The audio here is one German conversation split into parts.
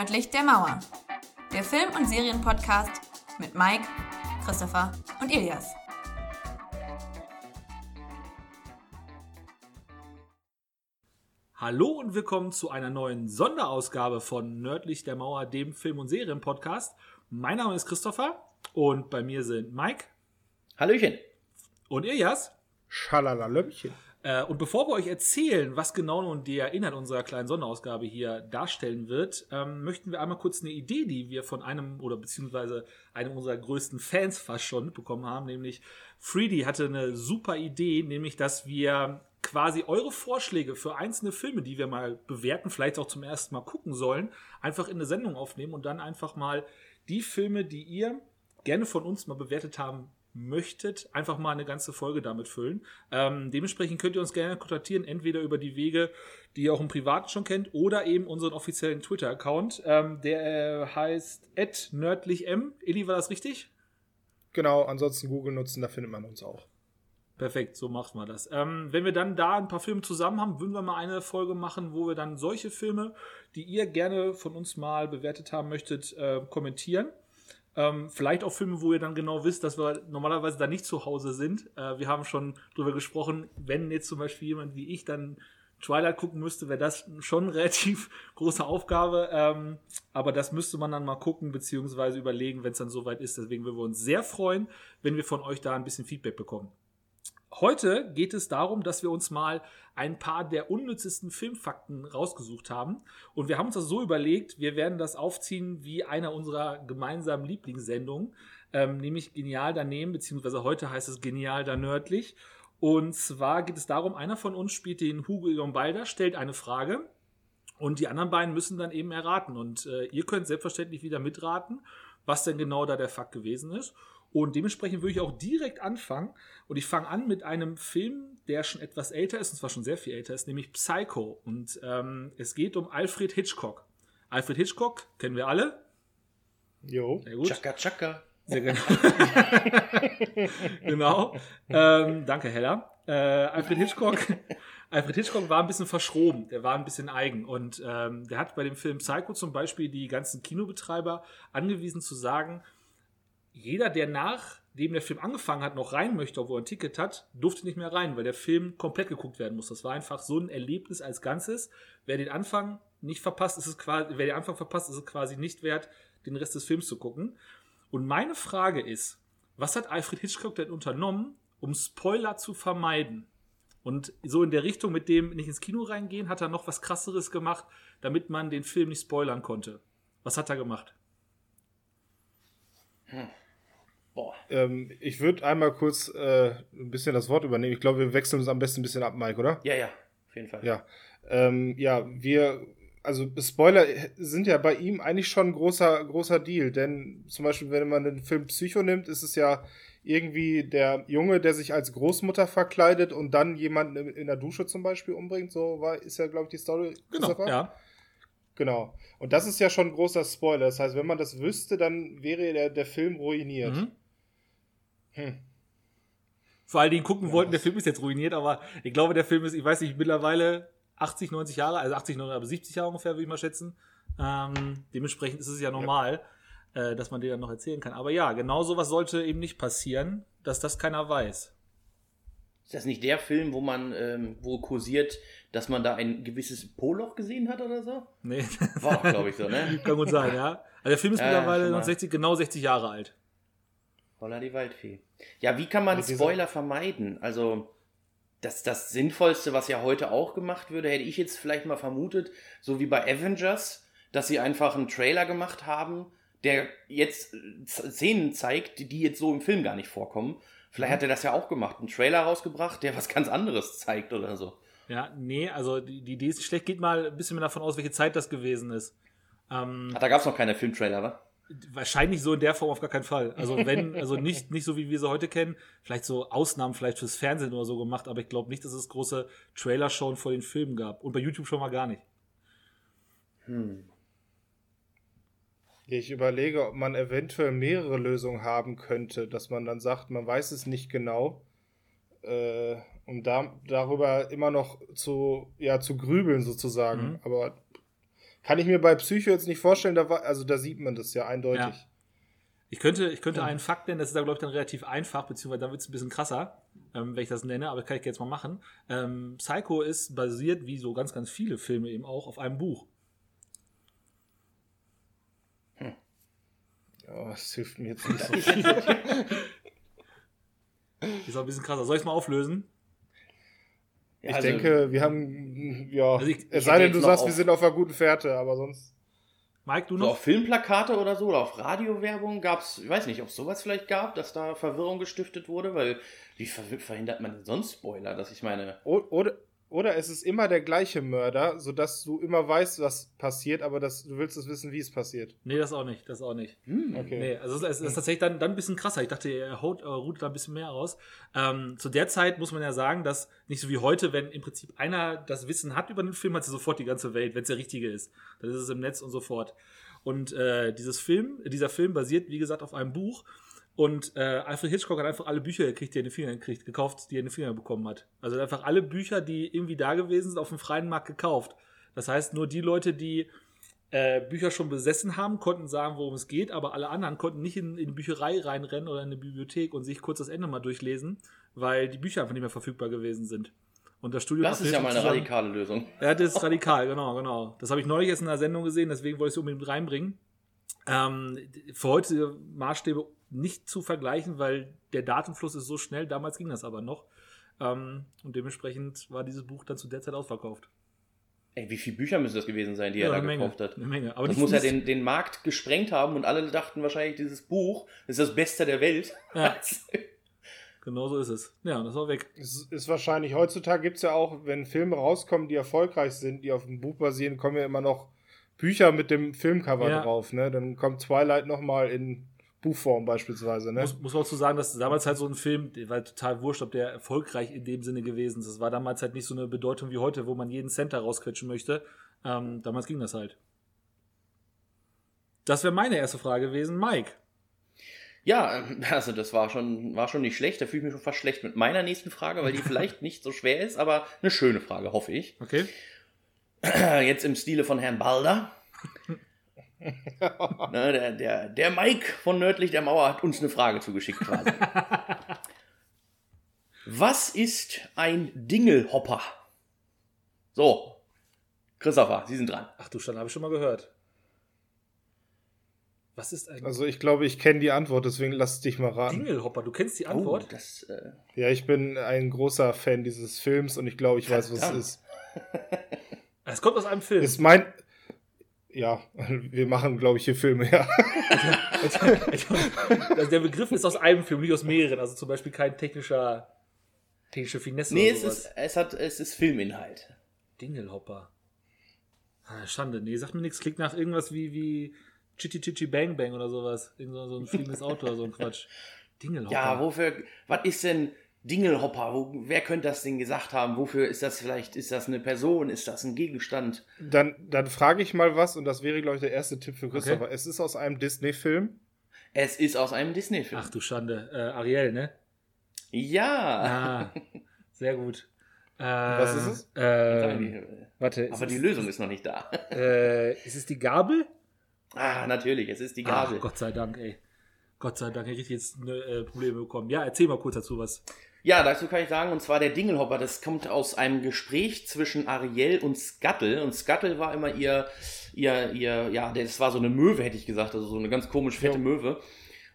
Nördlich der Mauer. Der Film- und Serienpodcast mit Mike, Christopher und Ilias. Hallo und willkommen zu einer neuen Sonderausgabe von Nördlich der Mauer, dem Film- und Serienpodcast. Mein Name ist Christopher und bei mir sind Mike. Hallöchen. Und Ilias. Schalalalömmchen. Äh, und bevor wir euch erzählen, was genau nun der Inhalt unserer kleinen Sonderausgabe hier darstellen wird, ähm, möchten wir einmal kurz eine Idee, die wir von einem oder beziehungsweise einem unserer größten Fans fast schon mitbekommen haben, nämlich Freedy hatte eine super Idee, nämlich dass wir quasi eure Vorschläge für einzelne Filme, die wir mal bewerten, vielleicht auch zum ersten Mal gucken sollen, einfach in eine Sendung aufnehmen und dann einfach mal die Filme, die ihr gerne von uns mal bewertet haben möchtet, einfach mal eine ganze Folge damit füllen. Ähm, dementsprechend könnt ihr uns gerne kontaktieren, entweder über die Wege, die ihr auch im Privaten schon kennt, oder eben unseren offiziellen Twitter-Account. Ähm, der äh, heißt nördlichm. Eli, war das richtig? Genau, ansonsten Google nutzen, da findet man uns auch. Perfekt, so macht man das. Ähm, wenn wir dann da ein paar Filme zusammen haben, würden wir mal eine Folge machen, wo wir dann solche Filme, die ihr gerne von uns mal bewertet haben möchtet, äh, kommentieren. Ähm, vielleicht auch Filme, wo ihr dann genau wisst, dass wir normalerweise da nicht zu Hause sind. Äh, wir haben schon drüber gesprochen, wenn jetzt zum Beispiel jemand wie ich dann Twilight gucken müsste, wäre das schon eine relativ große Aufgabe. Ähm, aber das müsste man dann mal gucken, beziehungsweise überlegen, wenn es dann soweit ist. Deswegen würden wir uns sehr freuen, wenn wir von euch da ein bisschen Feedback bekommen. Heute geht es darum, dass wir uns mal ein paar der unnützesten Filmfakten rausgesucht haben. Und wir haben uns das so überlegt, wir werden das aufziehen wie einer unserer gemeinsamen Lieblingssendungen, ähm, nämlich Genial daneben, beziehungsweise heute heißt es Genial da nördlich. Und zwar geht es darum, einer von uns spielt den Hugo Egon Balder, stellt eine Frage und die anderen beiden müssen dann eben erraten. Und äh, ihr könnt selbstverständlich wieder mitraten, was denn genau da der Fakt gewesen ist. Und dementsprechend würde ich auch direkt anfangen. Und ich fange an mit einem Film, der schon etwas älter ist, und zwar schon sehr viel älter ist, nämlich Psycho. Und ähm, es geht um Alfred Hitchcock. Alfred Hitchcock kennen wir alle. Jo. Sehr gut. Chaka Chaka. Sehr genau. genau. Ähm, danke, Hella. Äh, Alfred Hitchcock. Alfred Hitchcock war ein bisschen verschroben, der war ein bisschen eigen und ähm, der hat bei dem Film Psycho zum Beispiel die ganzen Kinobetreiber angewiesen zu sagen, jeder, der nachdem der Film angefangen hat, noch rein möchte, obwohl er ein Ticket hat, durfte nicht mehr rein, weil der Film komplett geguckt werden muss. Das war einfach so ein Erlebnis als Ganzes. Wer den Anfang nicht verpasst, ist es quasi, wer den Anfang verpasst, ist es quasi nicht wert, den Rest des Films zu gucken. Und meine Frage ist, was hat Alfred Hitchcock denn unternommen, um Spoiler zu vermeiden? Und so in der Richtung mit dem nicht ins Kino reingehen, hat er noch was krasseres gemacht, damit man den Film nicht spoilern konnte. Was hat er gemacht? Hm. Ähm, ich würde einmal kurz äh, ein bisschen das Wort übernehmen. Ich glaube, wir wechseln uns am besten ein bisschen ab, Mike, oder? Ja, ja, auf jeden Fall. Ja, ähm, ja wir, also Spoiler sind ja bei ihm eigentlich schon ein großer, großer Deal, denn zum Beispiel, wenn man den Film Psycho nimmt, ist es ja irgendwie der Junge, der sich als Großmutter verkleidet und dann jemanden in der Dusche zum Beispiel umbringt. So war, ist ja, glaube ich, die Story. Genau, ja. Genau. Und das ist ja schon ein großer Spoiler. Das heißt, wenn man das wüsste, dann wäre der, der Film ruiniert. Mhm. Hm. Vor allen Dingen gucken ja, wollten, der Film ist jetzt ruiniert, aber ich glaube, der Film ist, ich weiß nicht, mittlerweile 80, 90 Jahre, also 80, 90, aber 70 Jahre ungefähr, würde ich mal schätzen. Ähm, dementsprechend ist es ja normal, ja. Äh, dass man dir dann noch erzählen kann. Aber ja, genau sowas sollte eben nicht passieren, dass das keiner weiß. Ist das nicht der Film, wo man, ähm, wo kursiert, dass man da ein gewisses Poloch gesehen hat oder so? Nee. War glaube ich, so, ne? Kann gut sein, ja. Also der Film ist ja, mittlerweile noch 60, genau 60 Jahre alt. Holla die Waldfee. Ja, wie kann man also Spoiler vermeiden? Also, das, das Sinnvollste, was ja heute auch gemacht würde, hätte ich jetzt vielleicht mal vermutet, so wie bei Avengers, dass sie einfach einen Trailer gemacht haben, der jetzt äh, Szenen zeigt, die jetzt so im Film gar nicht vorkommen. Vielleicht mhm. hat er das ja auch gemacht, einen Trailer rausgebracht, der was ganz anderes zeigt oder so. Ja, nee, also die, die Idee ist schlecht. Geht mal ein bisschen mehr davon aus, welche Zeit das gewesen ist. Ähm, Ach, da gab es noch keine Filmtrailer, wa? Wahrscheinlich so in der Form auf gar keinen Fall. Also wenn, also nicht, nicht so wie wir sie heute kennen, vielleicht so Ausnahmen vielleicht fürs Fernsehen oder so gemacht, aber ich glaube nicht, dass es große Trailer-Showen vor den Filmen gab. Und bei YouTube schon mal gar nicht. Hm. Ich überlege, ob man eventuell mehrere Lösungen haben könnte, dass man dann sagt, man weiß es nicht genau, äh, um da, darüber immer noch zu, ja, zu grübeln sozusagen. Mhm. Aber kann ich mir bei Psycho jetzt nicht vorstellen, da war, also da sieht man das ja eindeutig. Ja. Ich könnte, ich könnte einen Fakt nennen, das ist da, glaube ich, dann relativ einfach, beziehungsweise dann wird es ein bisschen krasser, ähm, wenn ich das nenne, aber das kann ich jetzt mal machen. Ähm, Psycho ist basiert, wie so ganz, ganz viele Filme eben auch, auf einem Buch. Hm. Ja, das hilft mir jetzt nicht so viel. ist auch ein bisschen krasser. Soll ich es mal auflösen? Ich also, denke, wir haben, ja, also ich, es sei denn, du sagst, wir sind auf einer guten Fährte, aber sonst. Mike, du noch? So auf Filmplakate oder so oder auf Radiowerbung gab es, ich weiß nicht, ob es sowas vielleicht gab, dass da Verwirrung gestiftet wurde, weil wie verhindert man denn sonst Spoiler, dass ich meine. Oder, oder es ist immer der gleiche Mörder, sodass du immer weißt, was passiert, aber das, du willst es wissen, wie es passiert. Nee, das auch nicht. Das auch nicht. Hm, okay. Nee, also es ist tatsächlich dann, dann ein bisschen krasser. Ich dachte, er haut, äh, ruht da ein bisschen mehr aus. Ähm, zu der Zeit muss man ja sagen, dass nicht so wie heute, wenn im Prinzip einer das Wissen hat über den Film, hat sie sofort die ganze Welt, wenn es der richtige ist. Dann ist es im Netz und so fort. Und äh, dieses Film, dieser Film basiert, wie gesagt, auf einem Buch. Und äh, Alfred Hitchcock hat einfach alle Bücher gekriegt, die er in den Finger gekriegt, gekauft, die er in den Finger bekommen hat. Also einfach alle Bücher, die irgendwie da gewesen sind, auf dem freien Markt gekauft. Das heißt, nur die Leute, die äh, Bücher schon besessen haben, konnten sagen, worum es geht, aber alle anderen konnten nicht in, in die Bücherei reinrennen oder in eine Bibliothek und sich kurz das Ende mal durchlesen, weil die Bücher einfach nicht mehr verfügbar gewesen sind. Und das Studio Das ist ja mal eine radikale Lösung. Ja, das ist radikal, genau, genau. Das habe ich neulich jetzt in einer Sendung gesehen, deswegen wollte ich es unbedingt reinbringen. Ähm, für heute Maßstäbe nicht zu vergleichen, weil der Datenfluss ist so schnell, damals ging das aber noch. Ähm, und dementsprechend war dieses Buch dann zu der Zeit ausverkauft. Ey, wie viele Bücher müssen das gewesen sein, die ja, er da Menge, gekauft hat? Eine Menge. Aber das muss ja den, den Markt gesprengt haben und alle dachten wahrscheinlich, dieses Buch ist das Beste der Welt. Ja. genau so ist es. Ja, und das war weg. Es ist wahrscheinlich, heutzutage gibt es ja auch, wenn Filme rauskommen, die erfolgreich sind, die auf dem Buch basieren, kommen ja immer noch Bücher mit dem Filmcover ja. drauf. Ne? Dann kommt Twilight nochmal in Buchform beispielsweise. Ne? Muss, muss man auch so sagen, dass damals halt so ein Film, der war total wurscht, ob der erfolgreich in dem Sinne gewesen ist. Das war damals halt nicht so eine Bedeutung wie heute, wo man jeden Center rausquetschen möchte. Ähm, damals ging das halt. Das wäre meine erste Frage gewesen. Mike. Ja, also das war schon, war schon nicht schlecht. Da fühle ich mich schon fast schlecht mit meiner nächsten Frage, weil die vielleicht nicht so schwer ist, aber eine schöne Frage, hoffe ich. Okay. Jetzt im Stile von Herrn Balder. ne, der, der, der Mike von Nördlich der Mauer hat uns eine Frage zugeschickt quasi. Was ist ein Dingelhopper? So, Christopher, Sie sind dran. Ach du Stand, habe ich schon mal gehört. Was ist ein. Also, ich glaube, ich kenne die Antwort, deswegen lass dich mal raten. Dingelhopper, du kennst die Antwort? Oh, das, äh... Ja, ich bin ein großer Fan dieses Films und ich glaube, ich weiß, was es ist. Es kommt aus einem Film. Ist mein, ja, wir machen, glaube ich, hier Filme, ja. also der Begriff ist aus einem Film, nicht aus mehreren. Also zum Beispiel kein technischer, technische Finesse Nee, es ist, es, hat, es ist Filminhalt. Dingelhopper. Ah, Schande. Nee, sagt mir nichts. Klingt nach irgendwas wie, wie Chichi Chichi Bang Bang oder sowas. Irgend so ein fliegendes Auto oder so ein Quatsch. Dingelhopper. Ja, wofür, was ist denn Dingelhopper, wo, wer könnte das denn gesagt haben? Wofür ist das vielleicht? Ist das eine Person? Ist das ein Gegenstand? Dann, dann frage ich mal was und das wäre, glaube ich, der erste Tipp für Christopher. Okay. Es ist aus einem Disney-Film. Es ist aus einem Disney-Film. Ach du Schande. Äh, Ariel, ne? Ja. Ah, sehr gut. Äh, was ist es? Äh, warte. Aber die Lösung ist noch nicht da. Äh, ist es die Gabel? Ah, natürlich, es ist die Gabel. Ach, Gott sei Dank, ey. Gott sei Dank hätte ich jetzt äh, Probleme bekommen. Ja, erzähl mal kurz dazu was. Ja, dazu kann ich sagen, und zwar der Dingelhopper, das kommt aus einem Gespräch zwischen Ariel und Scuttle. Und Scuttle war immer ihr, ihr, ihr, ja, das war so eine Möwe, hätte ich gesagt, also so eine ganz komisch fette ja. Möwe.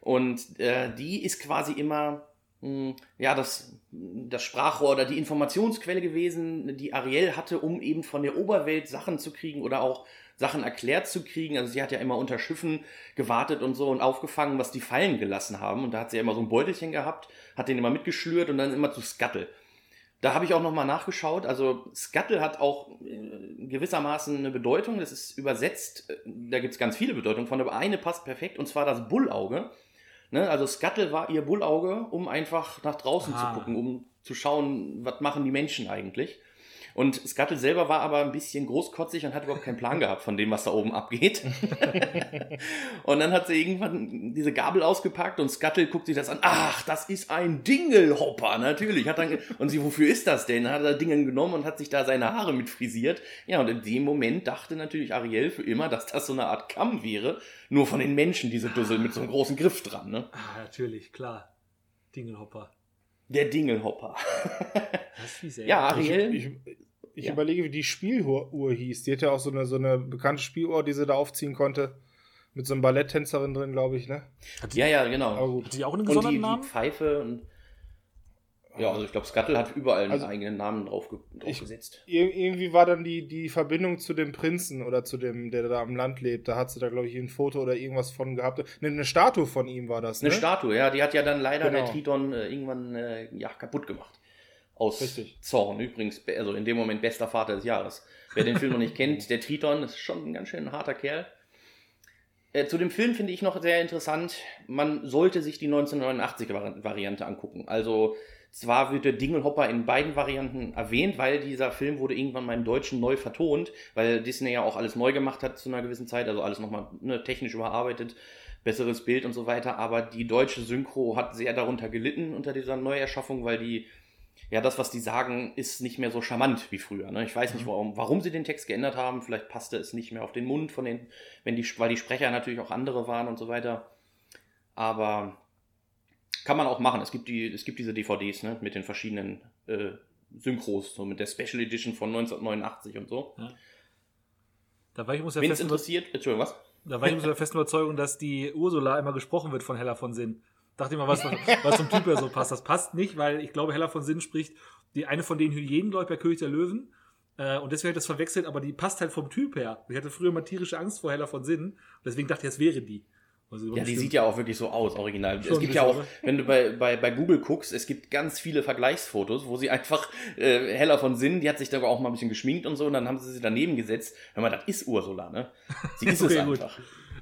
Und äh, die ist quasi immer, mh, hm, ja, das, das Sprachrohr oder die Informationsquelle gewesen, die Ariel hatte, um eben von der Oberwelt Sachen zu kriegen oder auch Sachen erklärt zu kriegen. Also sie hat ja immer unter Schiffen gewartet und so und aufgefangen, was die Fallen gelassen haben. Und da hat sie ja immer so ein Beutelchen gehabt, hat den immer mitgeschlürt und dann immer zu Scuttle. Da habe ich auch nochmal nachgeschaut. Also Scuttle hat auch äh, gewissermaßen eine Bedeutung. Das ist übersetzt, äh, da gibt es ganz viele Bedeutungen von, aber eine passt perfekt und zwar das Bullauge. Ne? Also Scuttle war ihr Bullauge, um einfach nach draußen ah. zu gucken, um zu schauen, was machen die Menschen eigentlich. Und Scuttle selber war aber ein bisschen großkotzig und hat überhaupt keinen Plan gehabt von dem, was da oben abgeht. und dann hat sie irgendwann diese Gabel ausgepackt und Scuttle guckt sich das an. Ach, das ist ein Dingelhopper, natürlich. Hat dann, und sie, wofür ist das denn? Dann hat er Dingen genommen und hat sich da seine Haare mit frisiert. Ja, und in dem Moment dachte natürlich Ariel für immer, dass das so eine Art Kamm wäre. Nur von den Menschen, diese Düssel mit so einem großen Griff dran, ne? Ah, natürlich, klar. Dingelhopper. Der Dingelhopper. Ja, Ariel. Ich, ich, ich Ja. überlege, wie die Spieluhr hieß. Die hatte ja auch so eine, so eine bekannte Spieluhr, die sie da aufziehen konnte. Mit so einer Balletttänzerin drin, glaube ich, ne? ja, ja, Aber genau. gut. Hat die auch einen Und gesonderten die, die Namen? Pfeife und. Ja, also ich glaube, Scuttle hat überall einen Also- eigenen Namen drauf, ge- drauf Ich- gesetzt. Ir irgendwie war dann die, die Verbindung zu dem Prinzen oder zu dem, der da am Land lebt. Da hat sie da, glaube ich, ein Foto oder irgendwas von gehabt. Ne, eine Statue von ihm war das, ne? Eine Statue, ja, die hat ja dann leider Genau. der Triton äh, irgendwann äh, ja, kaputt gemacht. Aus Richtig. Zorn. Übrigens, also in dem Moment bester Vater des Jahres. Wer den Film noch nicht kennt, der Triton ist schon ein ganz schön harter Kerl. Äh, zu dem Film finde ich noch sehr interessant, man sollte sich die 1989er-Variante angucken. Also zwar wird der Dingelhopper in beiden Varianten erwähnt, weil dieser Film wurde irgendwann mal im Deutschen neu vertont, weil Disney ja auch alles neu gemacht hat zu einer gewissen Zeit, also alles nochmal ne, technisch überarbeitet, besseres Bild und so weiter. Aber die deutsche Synchro hat sehr darunter gelitten unter dieser Neuerschaffung, weil die ja, das, was die sagen, ist nicht mehr so charmant wie früher. Ne? Ich weiß nicht, warum, warum sie den Text geändert haben. Vielleicht passte es nicht mehr auf den Mund von den, wenn die, weil die Sprecher natürlich auch andere waren und so weiter. Aber kann man auch machen. Es gibt, die, es gibt diese DVDs ne? mit den verschiedenen äh, Synchros, so mit der Special Edition von 1989 und so. Da war ich uns der Wen es interessiert, Entschuldigung, was? da war ich uns der festen Überzeugung, dass die Ursula immer gesprochen wird von Hella von Sinn. Dachte immer, was, was zum Typ her so passt. Das passt nicht, weil ich glaube, Hella von Sinn spricht die eine von den Hyänen, glaube ich, bei König der Löwen. Äh, und deswegen habe ich das verwechselt, aber die passt halt vom Typ her. Ich hatte früher mal tierische Angst vor Hella von Sinn. Und deswegen dachte ich, es wäre die. Also Ja, die stimmt. sieht ja auch wirklich so aus, original. Schon es gibt ja auch, oder? wenn du bei, bei, bei Google guckst, es gibt ganz viele Vergleichsfotos, wo sie einfach äh, heller von Sinn, die hat sich da auch mal ein bisschen geschminkt und so, und dann haben sie sie daneben gesetzt. Hör mal, das ist Ursula, ne? Sie ist Okay, es gut.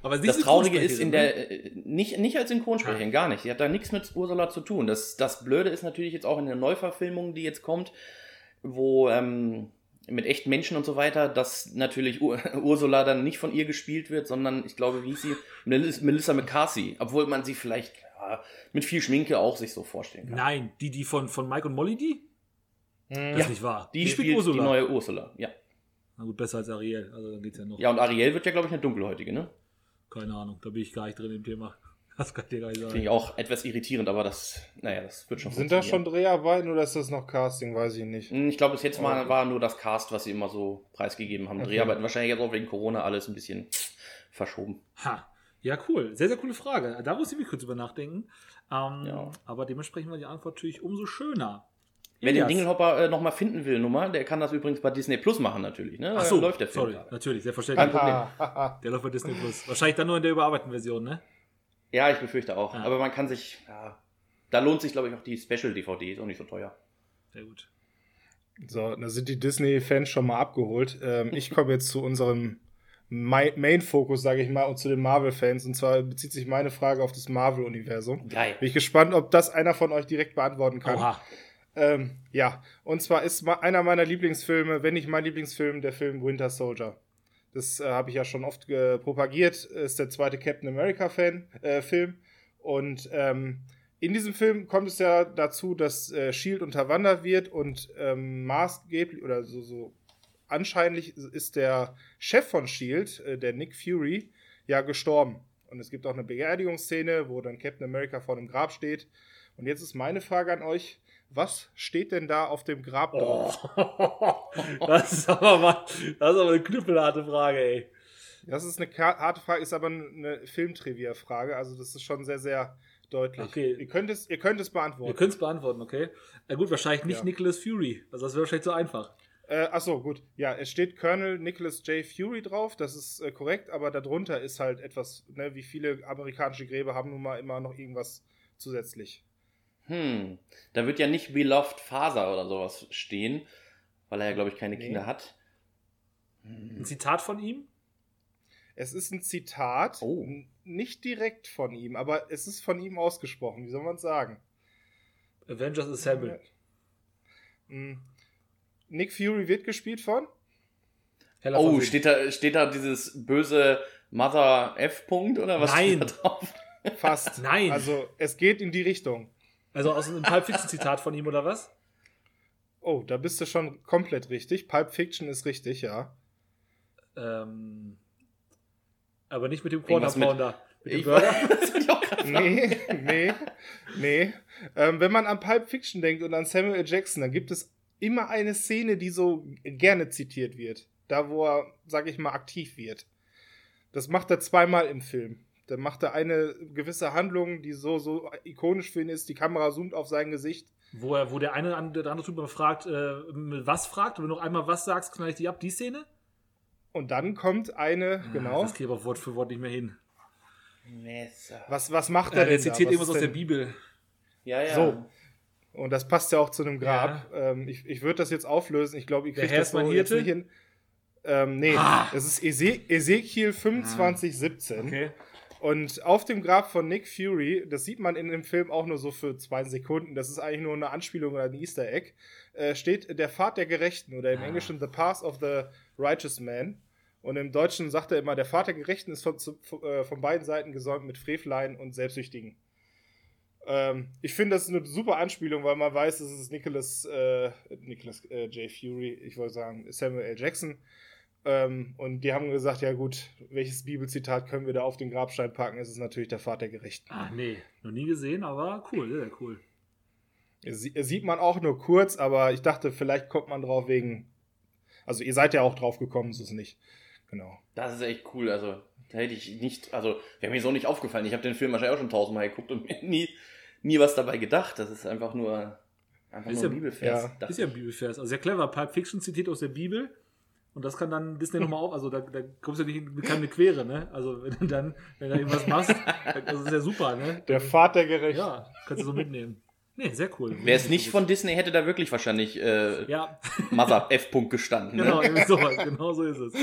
Aber sie Das ist Traurige ist in ne? der, äh, nicht, nicht als Synchronsprecherin, gar nicht. Sie hat da nichts mit Ursula zu tun. Das, das Blöde ist natürlich jetzt auch in der Neuverfilmung, die jetzt kommt, wo ähm, mit echten Menschen und so weiter, dass natürlich Ur Ursula dann nicht von ihr gespielt wird, sondern ich glaube, wie hieß sie? Melis- Melissa McCarthy. Obwohl man sie vielleicht ja, mit viel Schminke auch sich so vorstellen kann. Nein, die, die von, von Mike und Molly, die? Das Hm. ist nicht wahr. Die, spielt die neue Ursula. Ja. Na gut, besser als Ariel. Also dann geht's ja noch. ja, und Ariel wird ja, glaube ich, eine dunkelhäutige, ne? Keine Ahnung, da bin ich gar nicht drin im Thema. Das kann ich dir gar nicht Finde sagen. ich auch etwas irritierend, aber das, naja, das wird schon Sind da schon. Dreharbeiten oder ist das noch Casting? Weiß ich nicht. Hm, Ich glaube, bis jetzt mal Okay. war nur das Cast, was sie immer so preisgegeben haben. Okay. Dreharbeiten wahrscheinlich jetzt auch wegen Corona alles ein bisschen verschoben. Ha. Ja, cool. Sehr, sehr coole Frage. Da muss ich mich kurz drüber nachdenken. Ähm, Ja. Aber dementsprechend war die Antwort natürlich umso schöner. Wer den. Dingelhopper äh, nochmal finden will, Nummer, der kann das übrigens bei Disney Plus machen natürlich. Ne? Ach so, läuft der Film sorry, gerade. natürlich, selbstverständlich. Kein Problem. Der läuft bei Disney Plus. Wahrscheinlich dann nur in der überarbeiteten Version, ne? Ja, ich befürchte auch. Ja. Aber man kann sich, ja, da lohnt sich, glaube ich, auch die Special-DVD, ist auch nicht so teuer. Sehr gut. So, da sind die Disney-Fans schon mal abgeholt. Ähm, ich komme jetzt zu unserem Main-Fokus, sage ich mal, und zu den Marvel-Fans. Und zwar bezieht sich meine Frage auf das Marvel-Universum. Geil. Bin ich gespannt, ob das einer von euch direkt beantworten kann. Oha. Ähm, ja, und zwar ist einer meiner Lieblingsfilme, wenn nicht mein Lieblingsfilm, der Film Winter Soldier. Das äh, habe ich ja schon oft äh, propagiert. Ist der zweite Captain America-Fan, äh, Film. Und ähm, in diesem Film kommt es ja dazu, dass äh, Shield unterwandert wird und ähm, maßgeblich oder so, so anscheinend ist der Chef von Shield, äh, der Nick Fury, ja gestorben. Und es gibt auch eine Beerdigungsszene, wo dann Captain America vor dem Grab steht. Und jetzt ist meine Frage an euch: Was steht denn da auf dem Grab drauf? Das ist aber mal, das ist aber eine knüppelharte Frage, ey. Das ist eine harte Frage, ist aber eine Filmtrivia-Frage. Also, das ist schon sehr, sehr deutlich. Okay. Ihr, könnt es, ihr könnt es beantworten. können es beantworten, okay? Na gut, wahrscheinlich nicht Ja. Nicholas Fury. Also das wäre wahrscheinlich zu einfach. Äh, achso, gut. Ja, es steht Colonel Nicholas J. Fury drauf, das ist äh, korrekt, aber darunter ist halt etwas, ne, wie viele amerikanische Gräber haben nun mal immer noch irgendwas zusätzlich. Hm, da wird ja nicht Beloved Faser oder sowas stehen, weil er ja, glaube ich, keine Nee. Kinder hat. Ein Zitat von ihm? Es ist ein Zitat, Oh. nicht direkt von ihm, aber es ist von ihm ausgesprochen. Wie soll man es sagen? Avengers Assemble. Mm. Nick Fury wird gespielt von? Heller Oh, steht da, steht da dieses böse Mother F-Punkt oder was Nein. steht da drauf? Fast. Nein. Also, es geht in die Richtung. Also aus einem Pulp Fiction Zitat von ihm oder was? Oh, da bist du schon komplett richtig. Pulp Fiction ist richtig, ja. Ähm, aber nicht mit dem mit- Pounder. Mit dem Burger. Nee, nee, nee. Ähm, wenn man an Pulp Fiction denkt und an Samuel L. Jackson, dann gibt es immer eine Szene, die so gerne zitiert wird. Da, wo er, sag ich mal, aktiv wird. Das macht er zweimal im Film. Da macht er eine gewisse Handlung, die so, so ikonisch für ihn ist. Die Kamera zoomt auf sein Gesicht. Wo, er, wo der eine an- der andere Typ fragt, äh, was fragt, und wenn du noch einmal was sagst, knall ich die ab, die Szene? Und dann kommt eine, genau. Das kriege ich aber Wort für Wort nicht mehr hin. Messer. Was, was macht er Äh, der denn da? zitiert Was irgendwas aus der Bibel. Ja, ja. So. Und das passt ja auch zu einem Grab. Ähm, ich ich würde das jetzt auflösen. Ich glaube, kriegt Herr das so jetzt nicht hin. Ähm, nee, Ah. das ist Ese Ezekiel 2517. Okay. Und auf dem Grab von Nick Fury, das sieht man in dem Film auch nur so für zwei Sekunden, das ist eigentlich nur eine Anspielung oder ein Easter Egg, äh, steht der Pfad der Gerechten oder im Ah. Englischen The Path of the Righteous Man. Und im Deutschen sagt er immer, der Pfad der Gerechten ist von, zu, von, äh, von beiden Seiten gesäumt mit Frevleien und Selbstsüchtigen. Ähm, ich finde, das ist eine super Anspielung, weil man weiß, es ist Nicholas, äh, Nicholas äh, J. Fury, ich wollte sagen Samuel L. Jackson. Ähm, und die haben gesagt, ja gut, welches Bibelzitat können wir da auf den Grabstein packen? Es ist natürlich der Vater Gerechten. Ah, nee, noch nie gesehen, aber cool, sehr, sehr cool. Sie- Sieht man auch nur kurz, aber ich dachte, vielleicht kommt man drauf wegen. Also ihr seid ja auch drauf gekommen, so ist es nicht. Genau. Das ist echt cool. Also, da hätte ich nicht, also, wäre mir so nicht aufgefallen. Ich habe den Film wahrscheinlich auch schon tausendmal geguckt und mir nie, nie was dabei gedacht. Das ist einfach nur, einfach Ist nur ein ja- Bibelvers. ja. Ist ja ein Bibelvers. Also sehr clever. Pulp Fiction zitiert aus der Bibel. Und das kann dann Disney nochmal auf. Also da, da kommst du nicht in keine Quere, ne? Also wenn du dann, wenn du irgendwas machst, das ist ja super, ne? Der Vater Gerechten. Ja, kannst du so mitnehmen. Nee, sehr cool. Wäre es nicht von Disney, hätte da wirklich wahrscheinlich äh, Ja, Mother F-Punkt gestanden. genau, Ne? irgendwie sowas. Genau so ist es.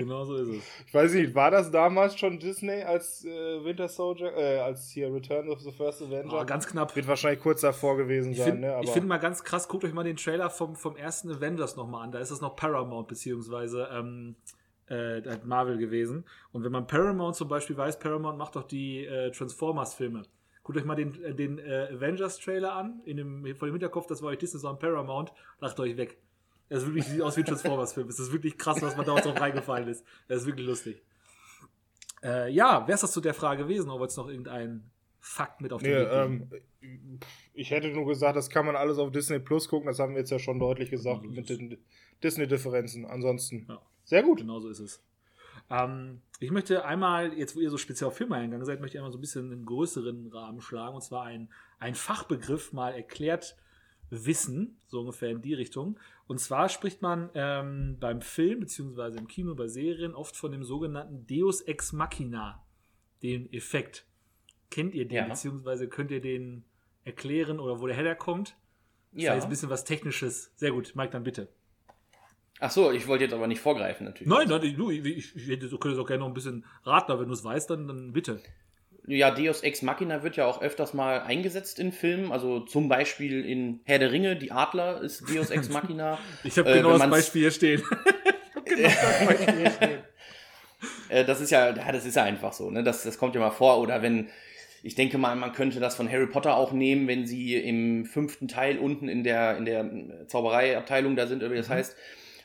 Genau so ist es. Ich weiß nicht, war das damals schon Disney als äh, Winter Soldier, äh, als hier Return of the First Avenger? Oh, ganz knapp. Wird wahrscheinlich kurz davor gewesen Ich sein, finde ne? Aber find mal ganz krass, guckt euch mal den Trailer vom, vom ersten Avengers nochmal an. Da ist das noch Paramount beziehungsweise ähm, äh, halt Marvel gewesen. Und wenn man Paramount zum Beispiel weiß, Paramount macht doch die äh, Transformers-Filme. Guckt euch mal den, äh, den äh, Avengers-Trailer an, in dem, vor dem Hinterkopf, das war euch Disney, sondern Paramount, lacht euch weg. Das ist wirklich, sieht aus wie ein Transformers-Film. Es ist wirklich krass, was man da uns drauf reingefallen ist. Das ist wirklich lustig. Äh, ja, wäre es das zu der Frage gewesen, oder wolltest du noch irgendeinen Fakt mit auf den Nee, ähm, ich hätte nur gesagt, das kann man alles auf Disney Plus gucken. Das haben wir jetzt ja schon deutlich gesagt das mit den Disney-Differenzen. Ansonsten Ja. sehr gut. Genau so ist es. Ähm, ich möchte einmal, jetzt wo ihr so speziell auf Filme eingegangen seid, möchte ich einmal so ein bisschen einen größeren Rahmen schlagen. Und zwar ein, ein Fachbegriff mal erklärt wissen, so ungefähr in die Richtung. Und zwar spricht man ähm, beim Film, beziehungsweise im Kino, bei Serien, oft von dem sogenannten Deus Ex Machina, den Effekt. Kennt ihr den, Ja. beziehungsweise könnt ihr den erklären oder wo der herkommt? Das Ja. ist jetzt ein bisschen was Technisches. Sehr gut, Mike, dann bitte. Ach so, ich wollte jetzt aber nicht vorgreifen, natürlich. Nein, nein, du, ich, ich, ich könntest auch gerne noch ein bisschen raten, aber wenn du es weißt, dann, dann bitte. Ja, Deus Ex Machina wird ja auch öfters mal eingesetzt in Filmen. Also zum Beispiel in Herr der Ringe, die Adler ist Deus Ex Machina. Ich habe Äh, genau wenn das man's- Beispiel hier stehen. Äh, das ist ja, ja, das ist ja einfach so, ne? Das, das kommt ja mal vor. Oder wenn, ich denke mal, man könnte das von Harry Potter auch nehmen, wenn sie im fünften Teil unten in der, in der Zaubereiabteilung da sind, oder wie das heißt,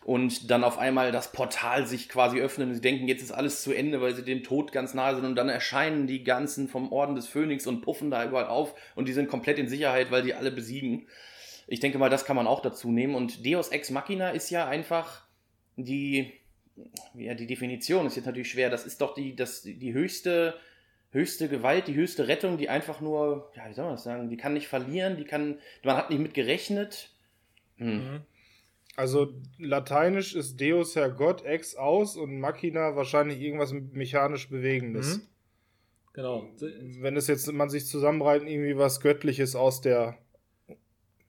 und dann auf einmal das Portal sich quasi öffnet und sie denken, jetzt ist alles zu Ende, weil sie dem Tod ganz nahe sind und dann erscheinen die ganzen vom Orden des Phönix und puffen da überall auf und die sind komplett in Sicherheit, weil die alle besiegen. Ich denke mal, das kann man auch dazu nehmen und Deus Ex Machina ist ja einfach die, ja, die Definition ist jetzt natürlich schwer. Das ist doch die, das, die höchste, höchste Gewalt, die höchste Rettung, die einfach nur, ja, wie soll man das sagen, die kann nicht verlieren, die kann, man hat nicht mit gerechnet. Hm. Also lateinisch ist Deus Herr Gott, Ex aus und Machina wahrscheinlich irgendwas mechanisch Bewegendes. Mhm. Genau. Wenn es jetzt man sich zusammenreitet, irgendwie was Göttliches aus der.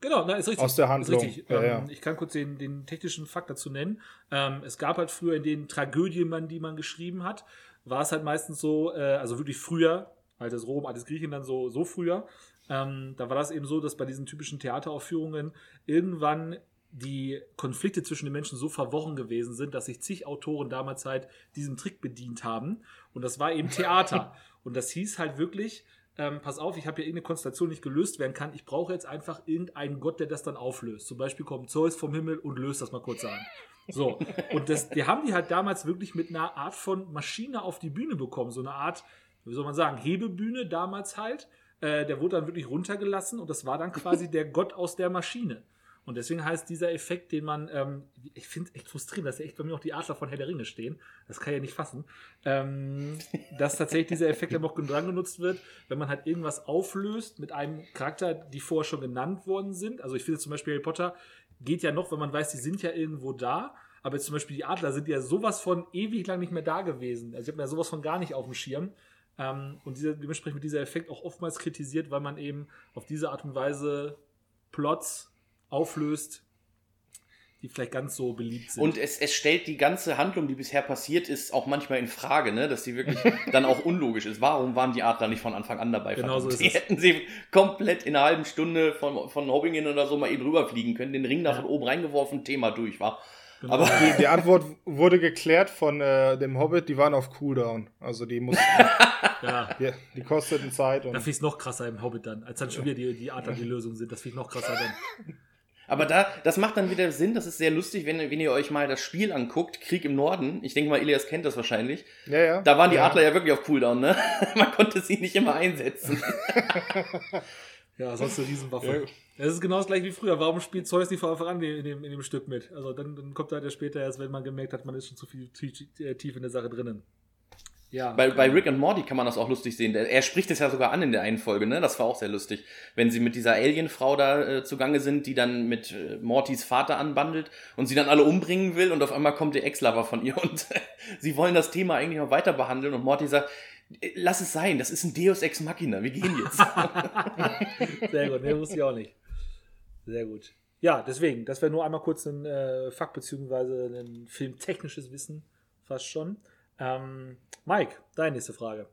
Genau, na, ist richtig. Aus der Handlung. Ist richtig. Ja, ähm, ja. Ich kann kurz den, den technischen Fakt dazu nennen. Ähm, es gab halt früher in den Tragödien, die man geschrieben hat, war es halt meistens so, äh, also wirklich früher, altes Rom, altes Griechenland, so, so früher, ähm, da war das eben so, dass bei diesen typischen Theateraufführungen irgendwann die Konflikte zwischen den Menschen so verworren gewesen sind, dass sich zig Autoren damals halt diesen Trick bedient haben. Und das war eben Theater. und das hieß halt wirklich, ähm, pass auf, ich habe hier irgendeine Konstellation nicht gelöst werden kann. Ich brauche jetzt einfach irgendeinen Gott, der das dann auflöst. Zum Beispiel kommt Zeus vom Himmel und löst das mal kurz an. So, und das, die haben die halt damals wirklich mit einer Art von Maschine auf die Bühne bekommen. So eine Art, wie soll man sagen, Hebebühne damals halt. Äh, der wurde dann wirklich runtergelassen und das war dann quasi der Gott aus der Maschine. Und deswegen heißt dieser Effekt, den man, ähm, ich finde es echt frustrierend, dass ja echt bei mir auch die Adler von Herr der Ringe stehen. Das kann ich ja nicht fassen. Ähm, dass tatsächlich dieser Effekt ja noch dran genutzt wird, wenn man halt irgendwas auflöst mit einem Charakter, die vorher schon genannt worden sind. Also ich finde zum Beispiel Harry Potter geht ja noch, wenn man weiß, die sind ja irgendwo da. Aber jetzt zum Beispiel die Adler sind ja sowas von ewig lang nicht mehr da gewesen. Also ich habe mir ja sowas von gar nicht auf dem Schirm. Ähm, und dieser, dementsprechend wird dieser Effekt auch oftmals kritisiert, weil man eben auf diese Art und Weise Plots auflöst, die vielleicht ganz so beliebt sind. Und es, es stellt die ganze Handlung, die bisher passiert ist, auch manchmal in Frage, ne? dass die wirklich dann auch unlogisch ist. Warum waren die Adler nicht von Anfang an dabei? Genau so ist die es. hätten sie komplett in einer halben Stunde von, von Hobbingen oder so mal eben rüberfliegen können, den Ring da Ja. von oben reingeworfen, Thema durch war. Genau. Aber Die, die Antwort wurde geklärt von äh, dem Hobbit, die waren auf Cooldown. Also die mussten, ja. die, die kosteten Zeit. Da Und finde ich es noch krasser im Hobbit dann, als dann schon wieder die, die Adler die Lösung sind. Das finde ich noch krasser dann. Aber da, das macht dann wieder Sinn, das ist sehr lustig, wenn, wenn ihr euch mal das Spiel anguckt, Krieg im Norden. Ich denke mal, Elias kennt das wahrscheinlich. ja, ja. Da waren die ja. Adler ja wirklich auf Cooldown, ne? Man konnte sie nicht immer einsetzen. Ja, sonst eine Riesenwaffe. Ja. Das ist genau das gleiche wie früher. Warum spielt Zeus nicht von Anfang an in dem, in dem Stück mit? Also dann, dann kommt er halt erst später erst, wenn man gemerkt hat, man ist schon zu viel tief, tief in der Sache drinnen. Ja. Bei, bei Rick und Morty kann man das auch lustig sehen. Er spricht es ja sogar an in der einen Folge, ne? Das war auch sehr lustig. Wenn sie mit dieser Alienfrau da äh, zugange sind, die dann mit äh, Mortys Vater anbandelt und sie dann alle umbringen will und auf einmal kommt der Ex-Lover von ihr und sie wollen das Thema eigentlich noch weiter behandeln und Morty sagt, "Äh, lass es sein, das ist ein Deus Ex Machina, wir gehen jetzt. Sehr gut, ne, wusste ich auch nicht. Sehr gut. Ja, deswegen, das wäre nur einmal kurz ein äh, Fakt beziehungsweise ein filmtechnisches Wissen, fast schon. Ähm, Mike, deine nächste Frage.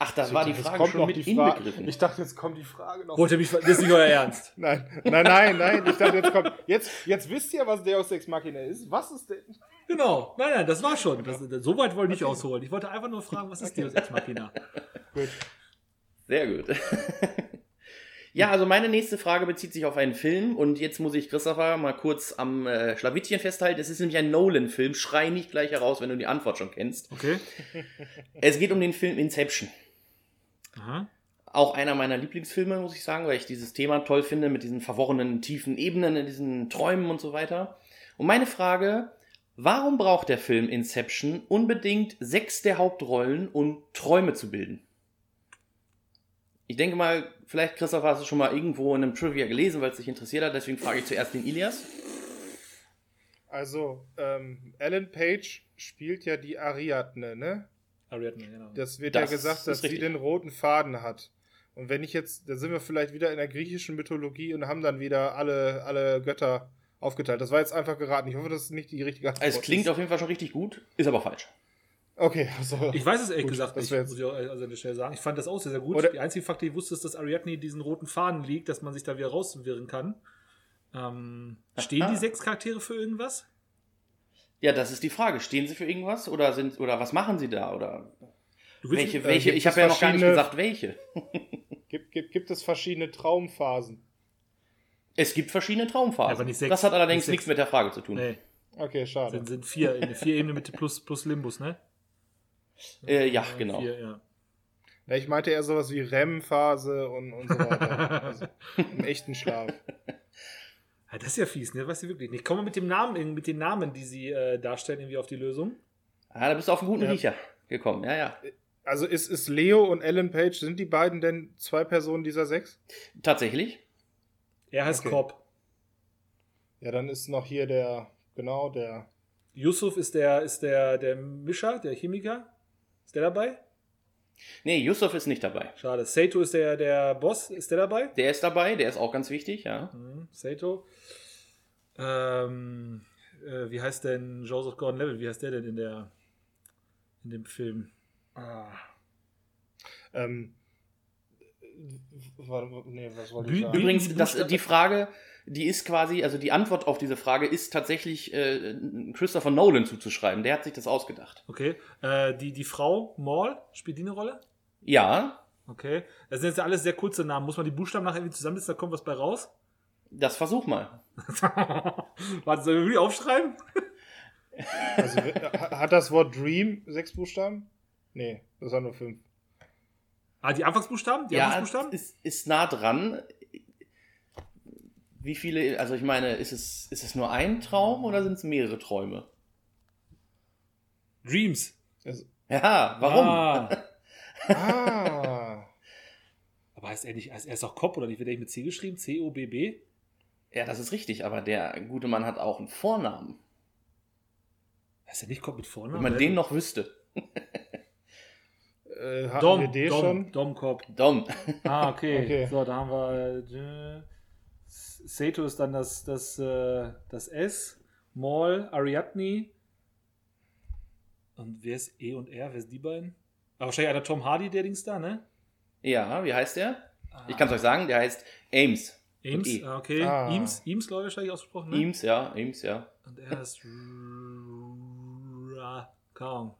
Ach, das war die Jetzt Frage kommt schon noch mit die Frage. inbegriffen. Ich dachte, jetzt kommt die Frage noch. Wollte mich, das ist nicht euer Ernst. Nein, nein, nein, nein. Ich dachte, jetzt kommt. Jetzt, jetzt wisst ihr, was Deus Ex Machina ist. Was ist denn? Genau, nein, nein, das war schon. Das, das, so weit wollte ich nicht ausholen. Ich wollte einfach nur fragen, was ist Deus Ex Machina? Gut. Sehr gut. ja, also meine nächste Frage bezieht sich auf einen Film und jetzt muss ich Christopher mal kurz am äh, Schlawittchen festhalten. Es ist nämlich ein Nolan-Film. Schrei nicht gleich heraus, wenn du die Antwort schon kennst. Okay. Es geht um den Film Inception. Aha. Auch einer meiner Lieblingsfilme, muss ich sagen, weil ich dieses Thema toll finde mit diesen verworrenen, tiefen Ebenen, in diesen Träumen und so weiter. Und meine Frage, warum braucht der Film Inception unbedingt sechs der Hauptrollen, um Träume zu bilden? Ich denke mal, vielleicht, Christoph, hast du schon mal irgendwo in einem Trivia gelesen, weil es dich interessiert hat, deswegen frage ich zuerst den Ilias. Also, ähm, Alan Page spielt ja die Ariadne, ne? Ariadne, genau. Das wird Das ja gesagt, dass sie richtig. den roten Faden hat. Und wenn ich jetzt, da sind wir vielleicht wieder in der griechischen Mythologie und haben dann wieder alle, alle Götter aufgeteilt. Das war jetzt einfach geraten. Ich hoffe, das ist nicht die richtige Antwort. Es klingt ist. auf jeden Fall schon richtig gut, ist aber falsch. Okay, also. Ich weiß es ehrlich Gut, gesagt das nicht, muss ich auch also an der Stelle sagen. Ich fand das auch sehr, sehr gut. Oder- die einzige Faktor, die ich wusste, ist, dass Ariadne diesen roten Faden liegt, dass man sich da wieder rauswirren kann. Ähm, stehen die sechs Charaktere für irgendwas? Ja, das ist die Frage. Stehen sie für irgendwas oder sind oder was machen sie da oder Du willst welche welche? gibt Ich habe ja noch gar nicht gesagt welche. Gibt, gibt, gibt es verschiedene Traumphasen? Es gibt verschiedene Traumphasen. Ja, aber nicht sechs. das hat allerdings Nicht nichts mit der Frage zu tun. Nee, Okay, schade. sind, sind vier, vier Ebenen mit plus, plus Limbus, ne? Äh, ja, genau. Vier, ja. Ja, ich meinte eher sowas wie REM-Phase und, und so weiter. also, Im echten Schlaf. Ja, das ist ja fies, ne? Weiß ich wirklich nicht. Kommen wir mit dem Namen, mit den Namen, die sie äh, darstellen, irgendwie auf die Lösung? Ah, da bist du auf einen guten Ja. Riecher gekommen. Ja, ja. Also ist, ist Leo und Ellen Page, sind die beiden denn zwei Personen dieser sechs? Tatsächlich. Er heißt Okay. Cobb. Ja, dann ist noch hier der, genau, der. Yusuf ist der, ist der, der Mischer, der Chemiker. Ist der dabei? Nee, Yusuf ist nicht dabei. Schade. Sato ist der, der Boss. Ist der dabei? Der ist dabei, der ist auch ganz wichtig, ja. Mhm, Sato. Ähm, äh, wie heißt denn Joseph Gordon-Levitt? Wie heißt der denn in der in dem Film? Ah. Ähm, nee, was wollte ich sagen? Übrigens, das, die Frage, die ist quasi, also die Antwort auf diese Frage ist tatsächlich äh, Christopher Nolan zuzuschreiben. Der hat sich das ausgedacht. Okay. Äh, die, die Frau Maul, spielt die eine Rolle? Ja, Okay. Das sind jetzt ja alles sehr kurze Namen. Muss man die Buchstaben nachher irgendwie zusammensetzen, da kommt was bei raus? das versuch mal. Warte, sollen wir wirklich aufschreiben? Also, ha- hat das Wort Dream sechs Buchstaben? Nee, das waren nur fünf. Ah, die Anfangsbuchstaben? Die ja, Anfangsbuchstaben? ist, ist nah dran. Wie viele, also ich meine, ist es, ist es nur ein Traum oder sind es mehrere Träume? Dreams. Also, Ja, warum? Ah. ah. Aber heißt er nicht, heißt er ist doch Cop oder nicht? Wird er nicht mit C geschrieben? C-O-B-B? Ja, das ist richtig, aber der gute Mann hat auch einen Vornamen. Heißt er nicht Cop mit Vornamen? Wenn man den noch wüsste. Äh, hatten Dom, wir den Dom, schon? Dom Cop. Dom. Ah, okay. Okay. So, da haben wir. Äh, Seto ist dann das, das, äh, das S. Maul, Ariadne. Und wer ist E und R? Wer ist die beiden? Ah, wahrscheinlich einer Tom Hardy, der Dings da, ne? Ja, wie heißt der? Ich kann es euch sagen, der heißt Ames. Eames, E. ah, okay. Ah. Eames, Eames, glaube ich, wahrscheinlich ausgesprochen, ne? Eames, ja, Eames, ja. Und er ist. Ra- Kaum.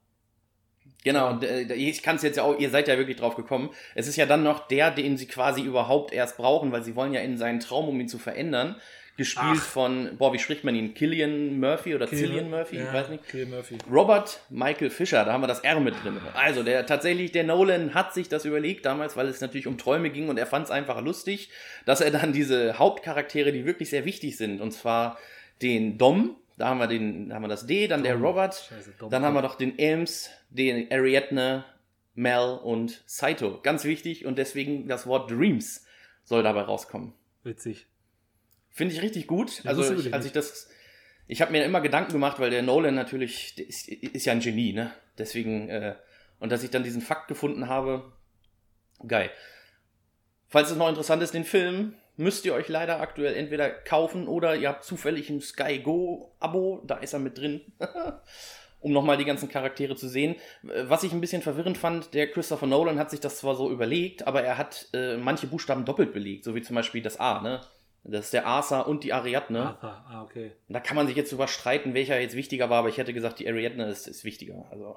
Genau, äh, ich kann es jetzt ja auch, ihr seid ja wirklich drauf gekommen. Es ist ja dann noch der, den sie quasi überhaupt erst brauchen, weil sie wollen ja in seinen Traum, um ihn zu verändern, gespielt Ach. von, boah, wie spricht man ihn? Killian Murphy oder Cillian Murphy? Ja, Ich weiß nicht. Cillian Murphy. Robert Michael Fischer, da haben wir das R mit drin. Also der tatsächlich, der Nolan hat sich das überlegt damals, weil es natürlich um Träume ging und er fand es einfach lustig, dass er dann diese Hauptcharaktere, die wirklich sehr wichtig sind, und zwar den Dom, da haben wir den, haben wir das D, dann der Dom. Robert, Scheiße, dann haben wir doch den Ames, den Ariadne, Mel und Saito. Ganz wichtig und deswegen das Wort Dreams soll dabei rauskommen. Witzig. Finde ich richtig gut. Ja, also ich, als ich das, ich habe mir immer Gedanken gemacht, weil der Nolan natürlich der ist, ist ja ein Genie, ne? Deswegen äh, und dass ich dann diesen Fakt gefunden habe, geil. Falls es noch interessant ist, den Film müsst ihr euch leider aktuell entweder kaufen oder ihr habt zufällig ein Sky Go Abo, da ist er mit drin. um nochmal die ganzen Charaktere zu sehen. Äh, Was ich ein bisschen verwirrend fand, der Christopher Nolan hat sich das zwar so überlegt, aber er hat äh, manche Buchstaben doppelt belegt, so wie zum Beispiel das A, ne? Das ist der Arthur und die Ariadne. Ah, ah, okay. Und Da kann man sich jetzt überstreiten, welcher jetzt wichtiger war, aber ich hätte gesagt, die Ariadne ist, ist wichtiger. Also,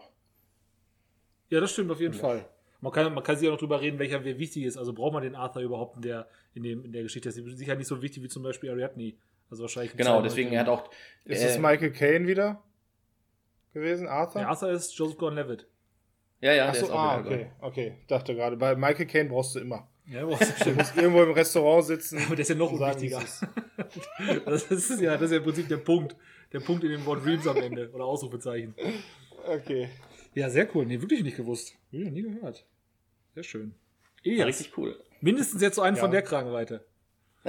Ja, das stimmt auf jeden Fall. Man kann, man kann sich auch noch drüber reden, welcher wer wichtig ist. Also braucht man den Arthur überhaupt in der, in dem, in der Geschichte? Das ist sicher nicht so wichtig wie zum Beispiel Ariadne. Also wahrscheinlich. genau, deswegen, er hat auch. Ist äh, es Michael Caine wieder gewesen? Arthur? Der Arthur ist Joseph Gordon-Levitt. Ja, ja, der Achso, ist auch ah, okay, okay. Dachte gerade, bei Michael Caine brauchst du immer. Ja, das Du musst irgendwo im Restaurant sitzen. Aber der ist ja noch unwichtiger. ist. Das ist ja, das ist ja im Prinzip der Punkt. Der Punkt in dem Wort Dreams am Ende. Oder Ausrufezeichen. Okay. Ja, sehr cool. Nee, wirklich nicht gewusst. Hab ich noch nie gehört. Sehr schön. Ja, richtig cool. mindestens jetzt so einen Ja. von der Kragenweite.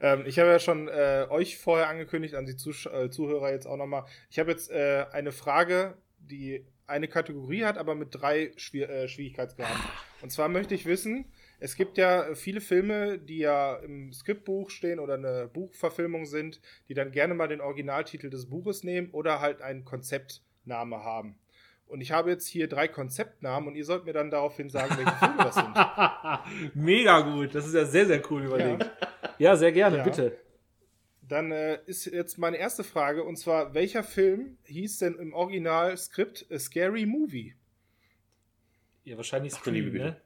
ähm, ich habe ja schon äh, euch vorher angekündigt, an die Zusch äh, Zuhörer jetzt auch nochmal. Ich habe jetzt äh, eine Frage, die eine Kategorie hat, aber mit drei Schwier äh, Schwierigkeitsgraden. Und zwar möchte ich wissen, es gibt ja viele Filme, die ja im Skriptbuch stehen oder eine Buchverfilmung sind, die dann gerne mal den Originaltitel des Buches nehmen oder halt einen Konzeptname haben. Und ich habe jetzt hier drei Konzeptnamen und ihr sollt mir dann daraufhin sagen, welche Filme das sind. Mega gut. Das ist ja sehr, sehr cool überlegt. Ja, sehr gerne, Ja. bitte. Dann äh, ist jetzt meine erste Frage und zwar: Welcher Film hieß denn im Originalskript A Scary Movie? Ja, wahrscheinlich Ach Scream, Güte. ne?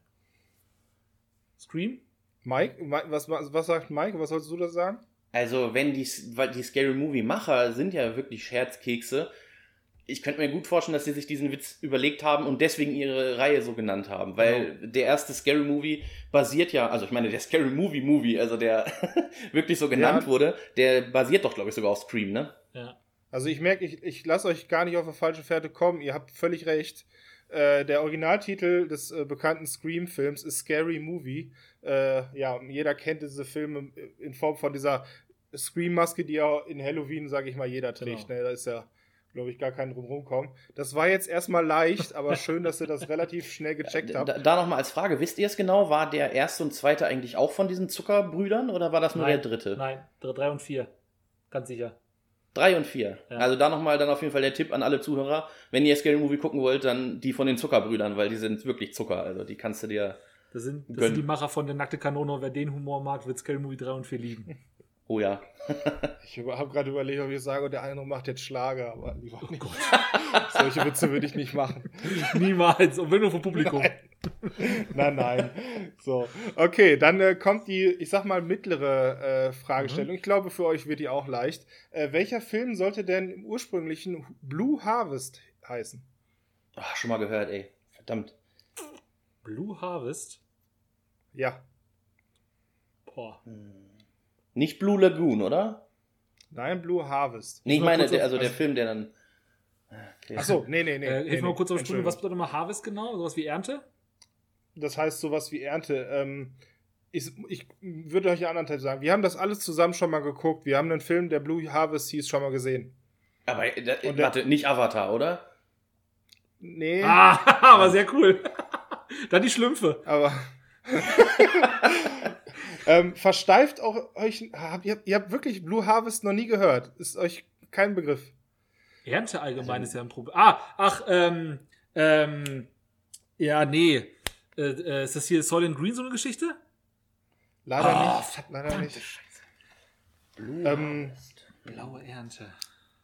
Scream? Mike, Mi- was, was, sagt Mike? Was sollst du da sagen? Also, wenn die, die Scary Movie Macher sind ja wirklich Scherzkekse. Ich könnte mir gut vorstellen, dass sie sich diesen Witz überlegt haben und deswegen ihre Reihe so genannt haben. Weil der erste Scary Movie basiert ja, also ich meine, der Scary Movie Movie, also der wirklich so genannt Ja. wurde, der basiert doch, glaube ich, sogar auf Scream, ne? Ja. Also, ich merke, ich, ich lasse euch gar nicht auf eine falsche Fährte kommen. Ihr habt völlig recht. Äh, der Originaltitel des äh, bekannten Scream-Films ist Scary Movie. Äh, ja, jeder kennt diese Filme in Form von dieser Scream-Maske, die ja in Halloween, sage ich mal, jeder trägt. Genau. Ne? Da ist ja, glaube ich, gar kein drumherum kommen. Das war jetzt erstmal leicht, aber schön, dass ihr das relativ schnell gecheckt habt. Da, da nochmal als Frage, wisst ihr es genau? War der erste und zweite eigentlich auch von diesen Zuckerbrüdern oder war das nur Nein, der dritte? Nein, dr- drei und vier. Ganz sicher. Drei und vier. Ja. Also da nochmal dann auf jeden Fall der Tipp an alle Zuhörer. Wenn ihr Scary Movie gucken wollt, dann die von den Zuckerbrüdern, weil die sind wirklich Zucker. Also die kannst du dir Das sind, das sind die Macher von der nackte Kanone. Und wer den Humor mag, wird Scary Movie 3 und 4 lieben. Oh ja. Ich habe gerade überlegt, ob ich sage, der eine macht jetzt Schlager, aber lieber nicht. Solche Witze würde ich nicht machen. Niemals. Und wenn nur vom Publikum. Nein, nein. So, okay, dann äh, kommt die, ich sag mal, mittlere äh, Fragestellung. Ich glaube, für euch wird die auch leicht. Äh, welcher Film sollte denn im ursprünglichen Blue Harvest heißen? Ach, schon mal gehört, ey. Verdammt. Blue Harvest. Ja, Boah. Nicht Blue Lagoon, oder? nein, Blue Harvest. Nee, ich mal meine, der, also der also- Film, der dann. Okay. Achso, nee, nee, nee. äh, nee, hilf mal nee. kurz auf Sprünge. Was bedeutet mal Harvest genau? Sowas wie Ernte? Das heißt sowas wie Ernte. Ähm, ich, ich würde euch einen anderen Teil sagen. Wir haben das alles zusammen schon mal geguckt. Wir haben einen Film, der Blue Harvest hieß, schon mal gesehen. Aber, äh, da, Und der- warte, nicht Avatar, oder? Nee, Ah, aber sehr cool. Dann die Schlümpfe. aber. ähm, versteift auch euch. Habt, ihr, ihr habt wirklich Blue Harvest noch nie gehört. Ist euch kein Begriff. Ernte allgemein Also- ist ja ein Problem. Ah, ach, ähm, ähm, ja, nee. Äh, äh, ist das hier Soylent Green so eine Geschichte? Leider Ah, nicht. Leider nicht. Blue Ähm, Harvest. Blaue Ernte.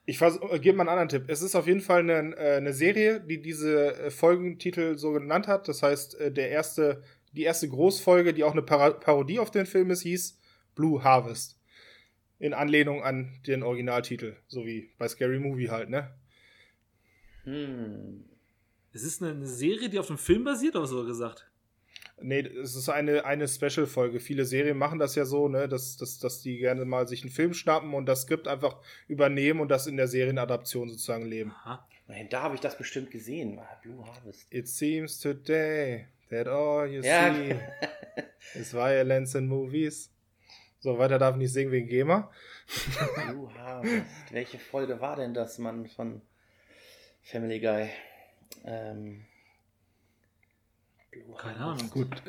Ich gebe mal einen anderen Tipp. Es ist auf jeden Fall eine, äh, eine Serie, die diese äh, Folgentitel so genannt hat. Das heißt, äh, der erste, die erste Großfolge, die auch eine Parodie auf den Film ist, hieß Blue Harvest. In Anlehnung an den Originaltitel, so wie bei Scary Movie halt, ne? Hm. Es ist eine, eine Serie, die auf einem Film basiert, oder so gesagt? Nee, es ist eine, eine Special-Folge. Viele Serien machen das ja so, ne, dass, dass, dass die gerne mal sich einen Film schnappen und das Skript einfach übernehmen und das in der Serienadaption sozusagen leben. Aha. Nein, da habe ich das bestimmt gesehen. Blue Harvest. It seems today that all you Ja. see is violence in movies. So, weiter darf ich nicht singen wegen GEMA. Harvest. Welche Folge war denn das, Mann, von Family Guy? Ähm. Blue Keine. Ahnung. Gut,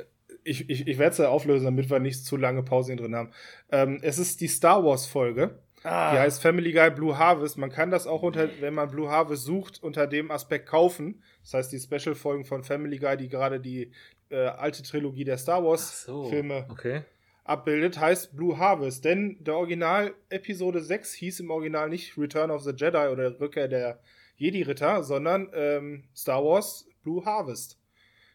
ich, ich, ich werde es ja auflösen, damit wir nicht zu lange Pausen drin haben. Ähm, es ist die Star Wars-Folge. Ah, Die heißt Family Guy Blue Harvest. Man kann das auch unter, wenn man Blue Harvest sucht, unter dem Aspekt kaufen. Das heißt, die Special-Folgen von Family Guy, die gerade die äh, alte Trilogie der Star Ach so. Wars-Filme Okay. abbildet, heißt Blue Harvest. Denn der Original Episode 6 hieß im Original nicht Return of the Jedi oder Rückkehr der Jedi-Ritter, sondern ähm, Star Wars Blue Harvest.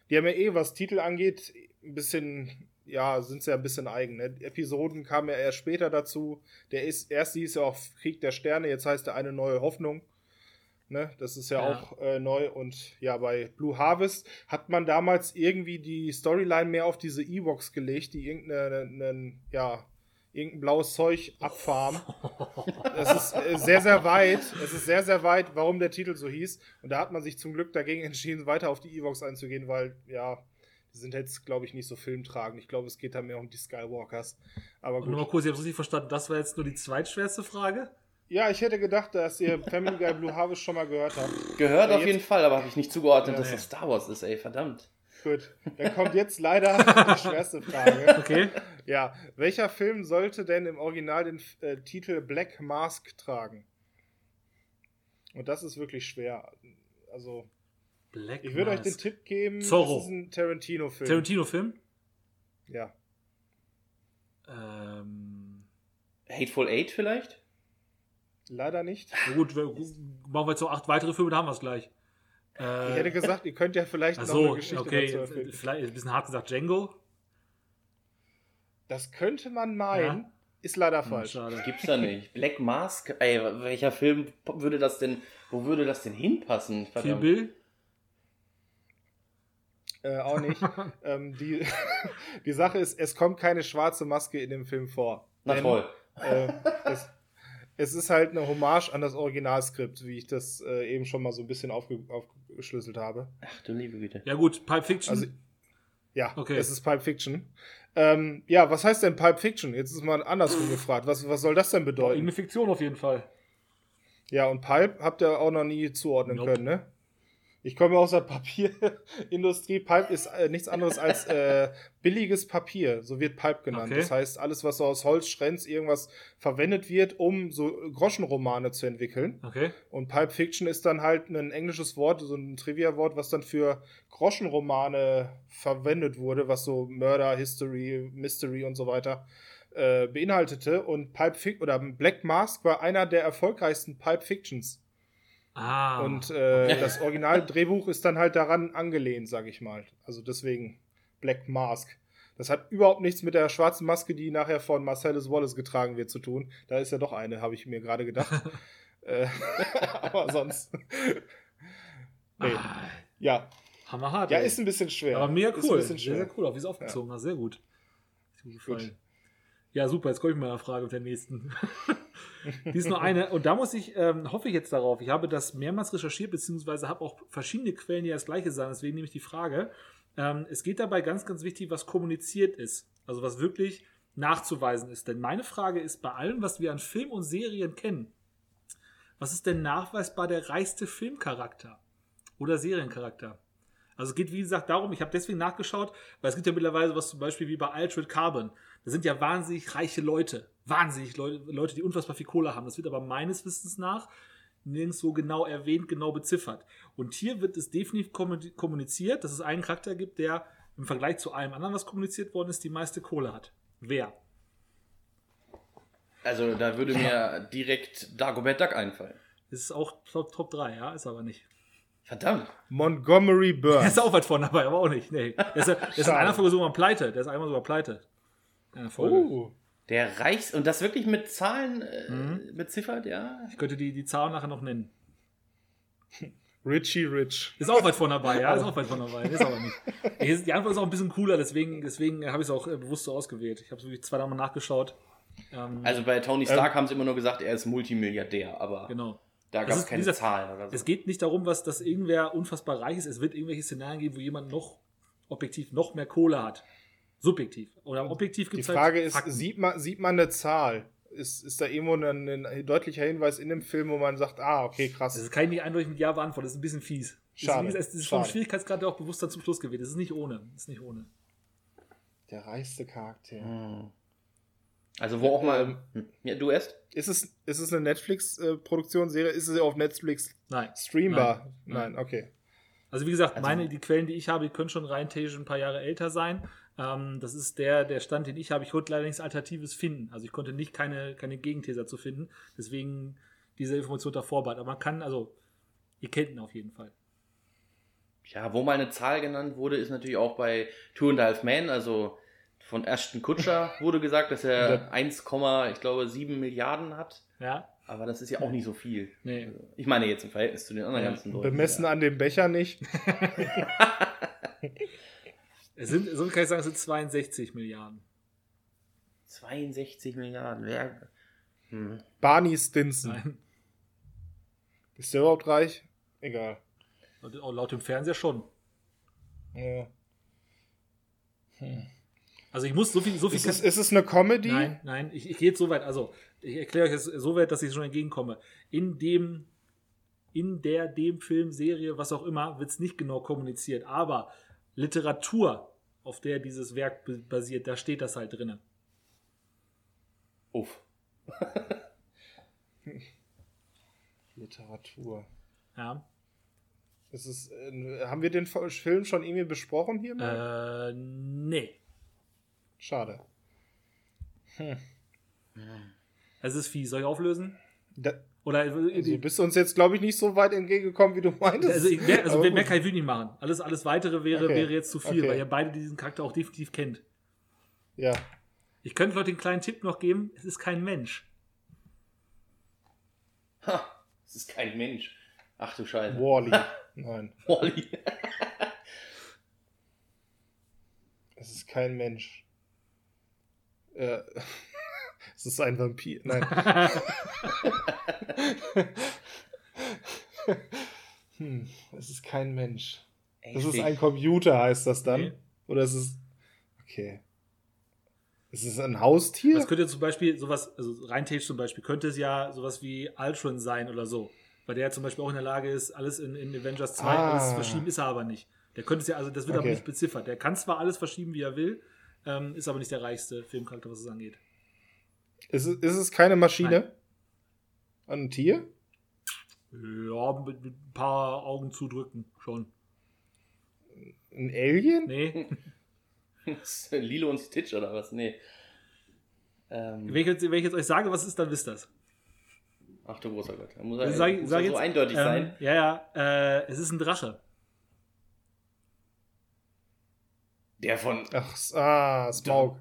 Die haben ja eh, was Titel angeht, ein bisschen, ja, sind sie ja ein bisschen eigen. Ne? Episoden kamen ja erst später dazu. Der ist, erste hieß ja auch Krieg der Sterne, jetzt heißt er eine neue Hoffnung. Ne? Das ist ja, Ja. auch äh, neu. Und ja, bei Blue Harvest hat man damals irgendwie die Storyline mehr auf diese Ewoks gelegt, die irgendein, ja, irgendein blaues Zeug abfarmen. Es ist äh, sehr, sehr weit. Es ist sehr, sehr weit, warum der Titel so hieß. Und da hat man sich zum Glück dagegen entschieden, weiter auf die Ewoks einzugehen, weil, ja, sind jetzt, glaube ich, nicht so filmtragend. Ich glaube, es geht da mehr um die Skywalkers. Aber Und nur mal gut. kurz, ich habe richtig verstanden, das war jetzt nur die zweitschwerste Frage. Ja, ich hätte gedacht, dass ihr Family Guy Blue Harvest schon mal gehört habt. Gehört Ja, auf jetzt- jeden Fall, aber habe ich nicht zugeordnet, Ja, dass nee. das Star Wars ist, ey, verdammt. Gut. Dann kommt jetzt leider die schwerste Frage. Okay. Ja, welcher Film sollte denn im Original den äh, Titel Black Mask tragen? Und das ist wirklich schwer. Also, Black ich würde euch den Tipp geben, Zorro. es ist ein Tarantino-Film. Tarantino-Film? ja. Ähm, Hateful Eight vielleicht? Leider nicht. na gut, wir, machen wir jetzt noch acht weitere Filme, da haben wir es gleich. Äh, Ich hätte gesagt, ihr könnt ja vielleicht noch Achso, eine Geschichte okay, dazu erfinden. vielleicht ein bisschen hart gesagt, Django. Das könnte man meinen, ist leider Hm, falsch. Schade. Gibt's da nicht. Black Mask? Ey, welcher Film würde das denn, wo würde das denn hinpassen? Kill Verdammt. Bill? Äh, auch nicht. ähm, die, die Sache ist, es kommt keine schwarze Maske in dem Film vor. Na Denn, toll. Äh, es, es ist halt eine Hommage an das Originalskript, wie ich das äh, eben schon mal so ein bisschen aufge aufgeschlüsselt habe. Ach du liebe Güte. Ja gut, Pulp Fiction. Also, ja, Okay. es ist Pulp Fiction. Ähm, ja, was heißt denn Pulp Fiction? Jetzt ist mal andersrum gefragt. Was, was soll das denn bedeuten? Irgendeine Fiktion auf jeden Fall. Ja, und Pulp habt ihr auch noch nie zuordnen Nope. können, ne? Ich komme aus der Papierindustrie. Pulp ist äh, nichts anderes als äh, billiges Papier. So wird Pulp genannt. Okay. Das heißt, alles, was so aus Holz, Schrenz, irgendwas verwendet wird, um so Groschenromane zu entwickeln. Okay. Und Pulp Fiction ist dann halt ein englisches Wort, so ein Trivia-Wort, was dann für Groschenromane verwendet wurde, was so Murder, History, Mystery und so weiter äh, beinhaltete. Und Pulp Fiction oder Black Mask war einer der erfolgreichsten Pulp Fictions. Ah. Und äh, das Originaldrehbuch ist dann halt daran angelehnt, sag ich mal. Also deswegen Black Mask. Das hat überhaupt nichts mit der schwarzen Maske, die nachher von Marcellus Wallace getragen wird, zu tun. Da ist ja doch eine, habe ich mir gerade gedacht. äh, aber sonst. nee. Ah, Ja. hammerhart. ja, ey. ist ein bisschen schwer. Aber mega Ist ein cool. bisschen Sehr, schwer. sehr cool, auch wie es aufgezogen hast. Sehr gut. Ist mir gefallen. Gut. Ja, super. Jetzt komme ich mit meiner Frage mit der nächsten. Die ist nur eine. Und da muss ich, ähm, hoffe ich jetzt darauf. Ich habe das mehrmals recherchiert, beziehungsweise habe auch verschiedene Quellen, die das Gleiche sagen. Deswegen nehme ich die Frage. Ähm, es geht dabei ganz, ganz wichtig, was kommuniziert ist. Also was wirklich nachzuweisen ist. Denn meine Frage ist, bei allem, was wir an Film und Serien kennen, was ist denn nachweisbar der reichste Filmcharakter oder Seriencharakter? Also es geht, wie gesagt, darum, ich habe deswegen nachgeschaut, weil es gibt ja mittlerweile was zum Beispiel wie bei Altered Carbon. Da sind ja wahnsinnig reiche Leute. Wahnsinnig Leute, Leute, die unfassbar viel Kohle haben. Das wird aber meines Wissens nach nirgendwo genau erwähnt, genau beziffert. Und hier wird es definitiv kommu- kommuniziert, dass es einen Charakter gibt, der im Vergleich zu allem anderen, was kommuniziert worden ist, die meiste Kohle hat. Wer? Also da würde mir direkt Dagobert Duck einfallen. Das ist auch Top, Top 3, ja, ist aber nicht. Verdammt. Montgomery Der Burns. ist auch weit vorne dabei, aber auch nicht. Nee. Der ist, der ist in einer Folge sogar pleite. Der ist einmal sogar pleite. Folge. Oh. Der reichst und das wirklich mit Zahlen äh, Mhm. beziffert, ja. Ich könnte die, die Zahl nachher noch nennen. Richie Rich. Ist auch weit vorne dabei, ja, ist auch weit vorne dabei. Ist aber nicht. Die Antwort ist auch ein bisschen cooler, deswegen, deswegen habe ich es auch äh, bewusst so ausgewählt. Ich habe es wirklich zwei, dreimal nachgeschaut. Ähm, Also bei Tony Stark haben sie immer nur gesagt, er ist Multimilliardär, aber genau. da gab es keine gesagt, Zahlen oder so. Es geht nicht darum, was, dass irgendwer unfassbar reich ist. Es wird irgendwelche Szenarien geben, wo jemand noch objektiv noch mehr Kohle hat. Subjektiv. Oder objektiv Die gibt es Frage halt ist, Fakten. sieht man, sieht man eine Zahl? Ist, ist da irgendwo ein, ein deutlicher Hinweis in dem Film, wo man sagt, ah, okay, krass. Das kann ich nicht eindeutig mit Ja beantworten. Das ist ein bisschen fies. Schade. Das ist, es ist vom. Schwierigkeitsgrad auch bewusst dann zum Schluss gewählt. Das ist nicht ohne. Das ist nicht ohne. Der reichste Charakter. Hm. Also wo auch mal. Hm. Ja, du erst? Ist es, ist es eine Netflix-Produktion, Serie? Ist es auf Netflix Nein. streambar? Nein. Nein, okay. Also wie gesagt, Also- meine, die Quellen, die ich habe, die können schon rein theoretisch ein paar Jahre älter sein. Ähm, das ist der, der Stand, den ich habe. Ich konnte leider nichts Alternatives finden. Also ich konnte nicht keine, keine Gegenthese dazu finden. Deswegen diese Information da vorbehalten. Aber man kann, also, ihr kennt ihn auf jeden Fall. Ja, wo mal eine Zahl genannt wurde, ist natürlich auch bei Two and a Half Men, also von Ashton Kutcher wurde gesagt, dass er Der- 1, ich glaube 7 Milliarden hat. Ja? Aber das ist ja auch nicht so viel. Nee. Ich meine jetzt im Verhältnis zu den anderen Ja. ganzen Leuten. Bemessen ja. an dem Becher nicht. Es sind, so kann ich sagen, es sind 62 Milliarden. 62 Milliarden. Wer? Hm. Barney Stinson. Nein. Ist der überhaupt reich? Egal. Und auch laut dem Fernseher schon. Ja. Also ich muss so viel, so viel Ist, es, ist es eine Comedy? Nein, nein, ich, ich gehe jetzt so weit, also ich erkläre euch das so weit, dass ich schon entgegenkomme. In dem, in der, dem Film, Serie, was auch immer, wird es nicht genau kommuniziert, aber Literatur, auf der dieses Werk basiert, da steht das halt drin. Uff. Literatur. Ja. Ist es, äh, haben wir den Film schon irgendwie besprochen hier? mal? Äh, nee. Schade. Es ist fies. Soll ich auflösen? Da, Oder also bist du uns jetzt, glaube ich, nicht so weit entgegengekommen, wie du meintest. also, ich, mehr, also mehr kann ich nicht machen. Alles, alles weitere wäre, Okay. wäre jetzt zu viel, Okay. weil ihr beide diesen Charakter auch definitiv kennt. Ja. Ich könnte Leute einen kleinen Tipp noch geben. Es ist kein Mensch. Ha, das ist kein Mensch. Ach du Scheiße. Wally. Nein, Wally. es ist kein Mensch. Äh, es ist ein Vampir. Nein. hm, es ist kein Mensch. Das ist ein Computer, heißt das dann? Nee. Oder ist es. Okay. Ist es ein Haustier? Das könnte zum Beispiel sowas, also rein technisch zum Beispiel, könnte es ja sowas wie Ultron sein oder so. Weil der zum Beispiel auch in der Lage ist, alles in, in Avengers 2 Ah. alles zu verschieben, ist er aber nicht. Der könnte es ja, also das wird aber Okay. nicht beziffert. Der kann zwar alles verschieben, wie er will, ähm, ist aber nicht der reichste Filmcharakter, was es angeht. Ist es, ist es keine Maschine? Ein Tier? Ja, mit, mit ein paar Augen zudrücken, schon. Ein Alien? Nee. Lilo und Stitch oder was? Nee. Ähm, wenn, ich jetzt, wenn ich jetzt euch sage, was es ist, dann wisst ihr es. ach du großer Gott. Da muss er, Sag, muss sag jetzt, so eindeutig ähm, sein. Ja, ja. Äh, es ist ein Drache. Der von. Ach, ah, Smaug.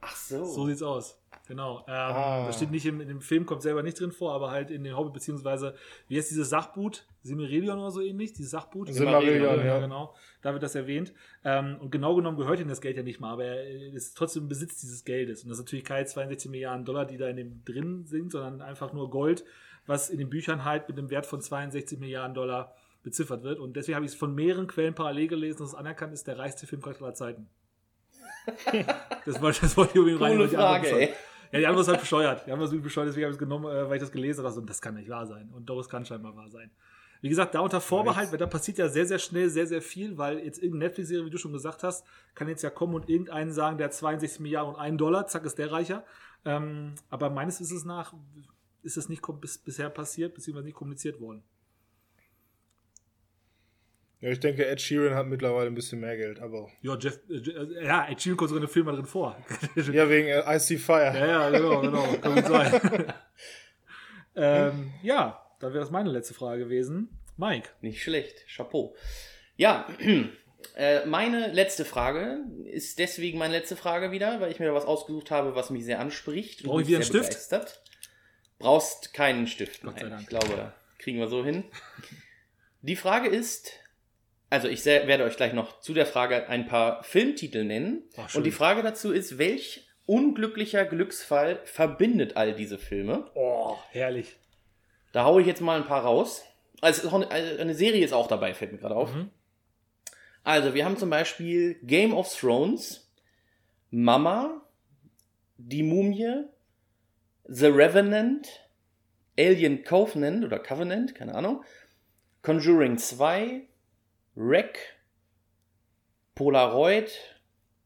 Ach so. So sieht's aus. Genau. Ähm, Ah. Das steht nicht im, in dem Film, kommt selber nicht drin vor, aber halt in den Hobbit, beziehungsweise, wie heißt dieses Sachboot? Silmarillion oder so ähnlich? Dieses Sachboot? Silmarillion, ja, genau. Da wird das erwähnt. Ähm, und genau genommen gehört ihm das Geld ja nicht mal, aber er ist trotzdem im Besitz dieses Geldes. Und das ist natürlich keine 62 Milliarden Dollar, die da in dem drin sind, sondern einfach nur Gold, was in den Büchern halt mit einem Wert von 62 Milliarden Dollar beziffert wird. Und deswegen habe ich es von mehreren Quellen parallel gelesen, dass es anerkannt ist, der reichste Filmcharakter aller Zeiten. das, wollte, das wollte ich unbedingt rein. Coole Antwort Frage, ey. Ja, die andere ist halt bescheuert. Die andere ist wirklich bescheuert, deswegen habe ich es genommen, äh, weil ich das gelesen habe. Und das kann nicht wahr sein. Und doch, es kann scheinbar wahr sein. Wie gesagt, da unter Vorbehalt, weil da passiert ja sehr, sehr schnell sehr, sehr viel, weil jetzt irgendeine Netflix-Serie, wie du schon gesagt hast, kann jetzt ja kommen und irgendeinen sagen, der hat 62 Milliarden und einen Dollar, zack, ist der reicher. Ähm, aber meines Wissens nach ist es nicht bis, bisher passiert, beziehungsweise nicht kommuniziert worden. Ja, ich denke, Ed Sheeran hat mittlerweile ein bisschen mehr Geld, aber. Ja, Jeff, äh, ja, Ed Sheeran kommt sogar in den Film mal drin vor. Ja, wegen äh, I See Fire. Ja, ja, genau, genau. Kann gut sein. ähm, ja, dann wäre das meine letzte Frage gewesen. Mike. Nicht schlecht. Chapeau. Ja, äh, meine letzte Frage ist deswegen meine letzte Frage wieder, weil ich mir da was ausgesucht habe, was mich sehr anspricht. und Brauche ich wieder einen Stift? begeistert. Brauchst keinen Stift. Gott sei nein. Dank. Ich glaube, kriegen wir so hin. Die Frage ist, also ich werde euch gleich noch zu der Frage ein paar Filmtitel nennen. Ach, und die Frage dazu ist, welch unglücklicher Glücksfall verbindet all diese Filme? Oh, herrlich. Da haue ich jetzt mal ein paar raus. Also eine, eine Serie ist auch dabei, fällt mir gerade auf. Mhm. Also, wir haben zum Beispiel Game of Thrones, Mama, Die Mumie, The Revenant, Alien Covenant oder Covenant, keine Ahnung, Conjuring 2, Wreck, Polaroid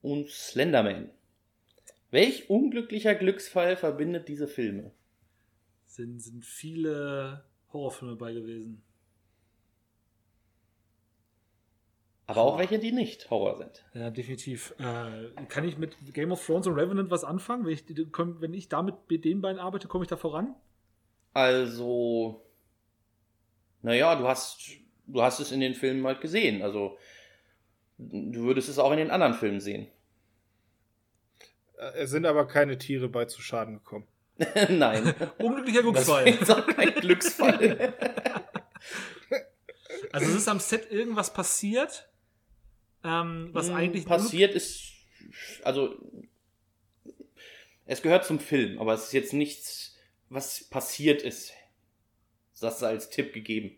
und Slenderman. Welch unglücklicher Glücksfall verbindet diese Filme? Sind, sind viele Horrorfilme bei gewesen. Aber auch welche, die nicht Horror sind. Ja, definitiv. Äh, kann ich mit Game of Thrones und Revenant was anfangen? Wenn ich, wenn ich damit mit den beiden arbeite, komme ich da voran? Also, naja, du hast, du hast es in den Filmen halt gesehen. Also, du würdest es auch in den anderen Filmen sehen. Äh, Es sind aber keine Tiere bei zu Schaden gekommen. Nein. Unglücklicher Das Glücksfall. ist auch kein Glücksfall. Also es ist am Set irgendwas passiert, ähm, was Hm, eigentlich passiert ist, also, es gehört zum Film, aber es ist jetzt nichts, was passiert ist. Das ist als Tipp gegeben.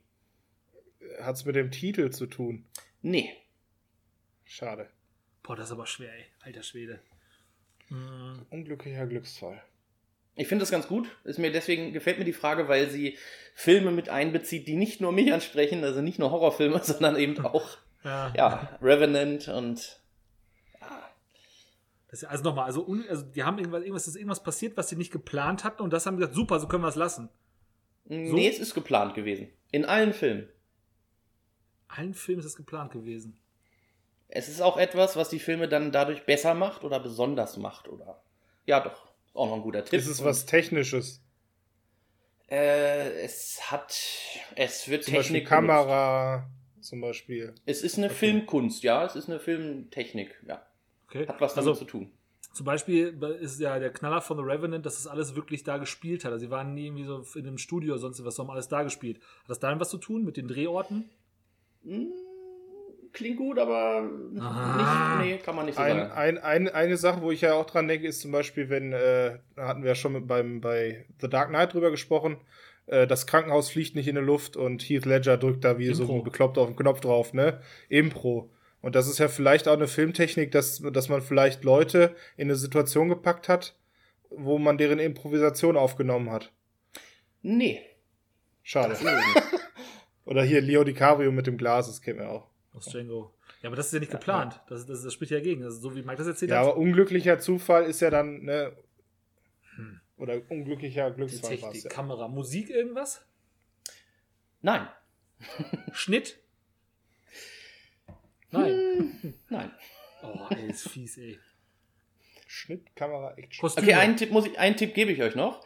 Hat es mit dem Titel zu tun? Nee. Schade. Boah, das ist aber schwer, ey. Alter Schwede. Hm, Unglücklicher Glücksfall. Ich finde das ganz gut. Ist mir deswegen gefällt mir die Frage, weil sie Filme mit einbezieht, die nicht nur mich ansprechen, also nicht nur Horrorfilme, sondern eben auch ja. ja, Revenant und Das ist, also nochmal, also, also die haben irgendwas, irgendwas, ist irgendwas passiert, was sie nicht geplant hatten und das haben sie gesagt, super, so können wir es lassen. nee, es ist geplant gewesen. In allen Filmen. Allen Filmen ist es geplant gewesen. Es ist auch etwas, was die Filme dann dadurch besser macht oder besonders macht oder ja doch, ist auch noch ein guter Tipp. Ist es was Technisches? Äh, es hat, es wird Zum Beispiel Technik benutzt. Kamera, zum Beispiel. Es ist eine Filmkunst, ja, es ist eine Filmtechnik, ja. Okay. Hat was damit also, zu tun. Zum Beispiel ist ja der Knaller von The Revenant, dass das alles wirklich da gespielt hat. Also sie waren nie irgendwie so in einem Studio oder sonst was, sondern haben alles da gespielt. Hat das damit was zu tun mit den Drehorten? Hm, Klingt gut, aber Ah. nicht, nee, kann man nicht so Ein, sagen. ein, ein, eine Sache, wo ich ja auch dran denke, ist zum Beispiel, wenn, äh, da hatten wir ja schon beim, bei The Dark Knight drüber gesprochen, äh, das Krankenhaus fliegt nicht in die Luft und Heath Ledger drückt da wie so Impro. ein bekloppt auf den Knopf drauf, ne? Impro. Und das ist ja vielleicht auch eine Filmtechnik, dass, dass man vielleicht Leute in eine Situation gepackt hat, wo man deren Improvisation aufgenommen hat. Nee. Schade. Oder hier Leo DiCaprio mit dem Glas, das kennen wir auch. Aus Django. Ja, aber das ist ja nicht geplant. Das, das, das spricht ja dagegen. Also, so wie Mike das erzählt Ja, hat. aber unglücklicher Zufall ist ja dann, ne? Hm. Oder unglücklicher Die Glücksfall war's Technik, ja. Kamera, Musik, irgendwas? Nein. Schnitt? Nein. Nein. Oh, ey, ist fies, ey. Schnitt, Kamera, Action. Kostüme. Okay, einen Tipp, muss ich, einen Tipp gebe ich euch noch.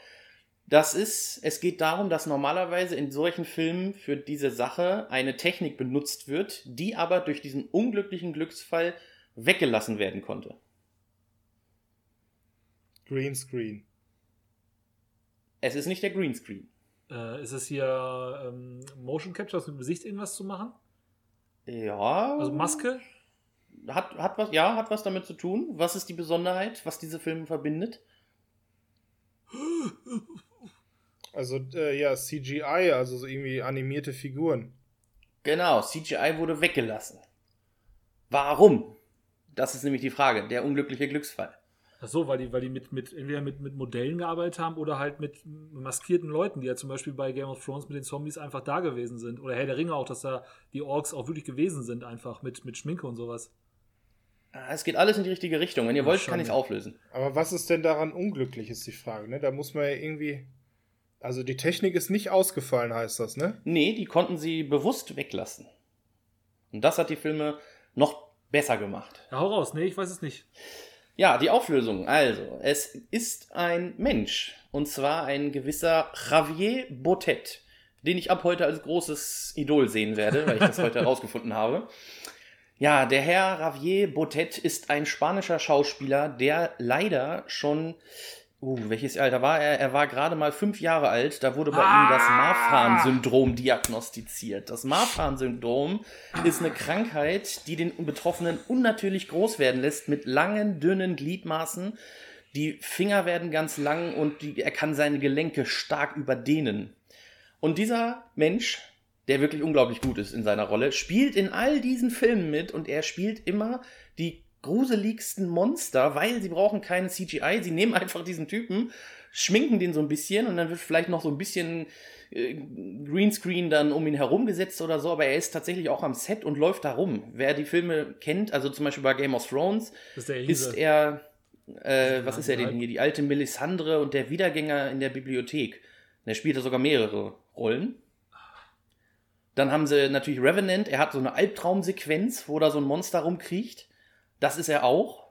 Das ist, es geht darum, dass normalerweise in solchen Filmen für diese Sache eine Technik benutzt wird, die aber durch diesen unglücklichen Glücksfall weggelassen werden konnte. Greenscreen. Es ist nicht der Greenscreen. Äh, ist es hier ähm, Motion Capture, aus dem Gesicht irgendwas zu machen? Ja. Also Maske? Hat, hat was, ja, hat was damit zu tun. Was ist die Besonderheit, was diese Filme verbindet? Also, äh, ja, CGI, also so irgendwie animierte Figuren. Genau, CGI wurde weggelassen. Warum? Das ist nämlich die Frage, der unglückliche Glücksfall. Ach so, weil die, weil die mit, mit, entweder mit, mit Modellen gearbeitet haben oder halt mit maskierten Leuten, die ja zum Beispiel bei Game of Thrones mit den Zombies einfach da gewesen sind. Oder Herr der Ringe auch, dass da die Orks auch wirklich gewesen sind, einfach mit, mit Schminke und sowas. Ah, Es geht alles in die richtige Richtung. Wenn ihr wollt, kann Schande. ich es auflösen. Aber was ist denn daran unglücklich, ist die Frage, ne? Da muss man ja irgendwie. Also die Technik ist nicht ausgefallen, heißt das, ne? Nee, die konnten sie bewusst weglassen. Und das hat die Filme noch besser gemacht. Ja, hau raus. Nee, ich weiß es nicht. Ja, die Auflösung. Also, es ist ein Mensch. Und zwar ein gewisser Javier Botet, den ich ab heute als großes Idol sehen werde, weil ich das heute herausgefunden habe. Ja, der Herr Javier Botet ist ein spanischer Schauspieler, der leider schon. Uh, welches Alter war er? Er war gerade mal fünf Jahre alt. Da wurde bei ihm das Marfan-Syndrom diagnostiziert. Das Marfan-Syndrom ist eine Krankheit, die den Betroffenen unnatürlich groß werden lässt, mit langen, dünnen Gliedmaßen. Die Finger werden ganz lang und die, er kann seine Gelenke stark überdehnen. Und dieser Mensch, der wirklich unglaublich gut ist in seiner Rolle, spielt in all diesen Filmen mit und er spielt immer die gruseligsten Monster, weil sie brauchen keine CGI. Sie nehmen einfach diesen Typen, schminken den so ein bisschen und dann wird vielleicht noch so ein bisschen äh, Greenscreen dann um ihn herum gesetzt oder so, aber er ist tatsächlich auch am Set und läuft da rum. Wer die Filme kennt, also zum Beispiel bei Game of Thrones, ist ist er, äh, was ist er denn hier, die alte Melisandre und der Wiedergänger in der Bibliothek. Und er spielt da sogar mehrere Rollen. Dann haben sie natürlich Revenant, er hat so eine Albtraumsequenz, wo da so ein Monster rumkriecht. Das ist er auch.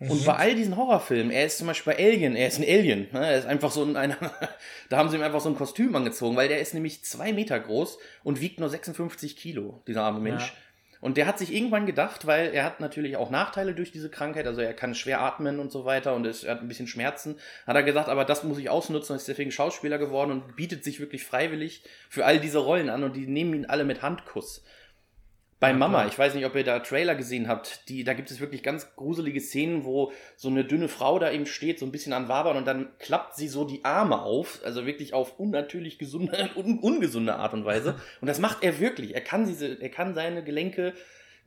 Und bei all diesen Horrorfilmen, er ist zum Beispiel bei Alien, er ist ein Alien. Ne? Er ist einfach so ein, einer, da haben sie ihm einfach so ein Kostüm angezogen, weil der ist nämlich zwei Meter groß und wiegt nur 56 Kilo, dieser arme Mensch. Ja. Und der hat sich irgendwann gedacht, weil er hat natürlich auch Nachteile durch diese Krankheit, also er kann schwer atmen und so weiter und es, er hat ein bisschen Schmerzen, hat er gesagt, aber das muss ich ausnutzen ist deswegen Schauspieler geworden und bietet sich wirklich freiwillig für all diese Rollen an und die nehmen ihn alle mit Handkuss. Bei Mama, ich weiß nicht, ob ihr da Trailer gesehen habt, die, da gibt es wirklich ganz gruselige Szenen, wo so eine dünne Frau da eben steht, so ein bisschen an Wabern und dann klappt sie so die Arme auf, also wirklich auf unnatürlich gesunde, un, ungesunde Art und Weise. Und das macht er wirklich. Er kann diese, er kann seine Gelenke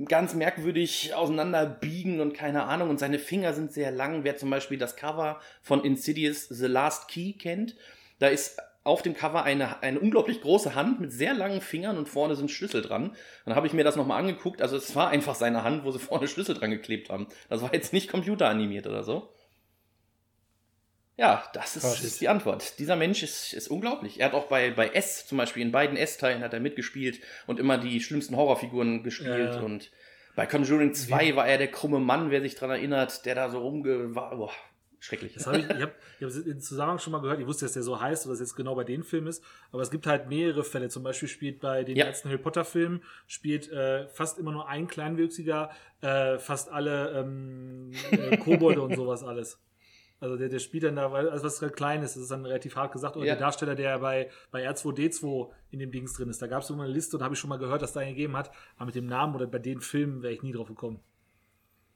ganz merkwürdig auseinander biegen und keine Ahnung. Und seine Finger sind sehr lang. Wer zum Beispiel das Cover von Insidious The Last Key kennt, da ist auf dem Cover eine, eine unglaublich große Hand mit sehr langen Fingern und vorne sind Schlüssel dran. Dann habe ich mir das nochmal angeguckt. Also es war einfach seine Hand, wo sie vorne Schlüssel dran geklebt haben. Das war jetzt nicht computeranimiert oder so. Ja, das ist, ist die Antwort. Dieser Mensch ist, ist unglaublich. Er hat auch bei, bei S, zum Beispiel in beiden S-Teilen hat er mitgespielt und immer die schlimmsten Horrorfiguren gespielt. Ja. Und bei Conjuring 2 war er der krumme Mann, wer sich daran erinnert, der da so rumge... War, boah, schrecklich. Das hab ich, ich habe ich hab den Zusammenhang schon mal gehört. Ich wusste, dass der so heißt oder dass jetzt genau bei den Film ist. Aber es gibt halt mehrere Fälle. Zum Beispiel spielt bei den Ja. letzten Harry Potter Filmen spielt äh, fast immer nur ein Kleinwüchsiger, äh, fast alle ähm, äh, Kobolde und sowas alles. Also der, der spielt dann da, weil also was halt klein ist, das ist dann relativ hart gesagt. Oder Ja. der Darsteller, der bei, bei R2D2 in dem Dings drin ist, da gab es so eine Liste und habe ich schon mal gehört, dass da einen gegeben hat. Aber mit dem Namen oder bei den Filmen wäre ich nie drauf gekommen.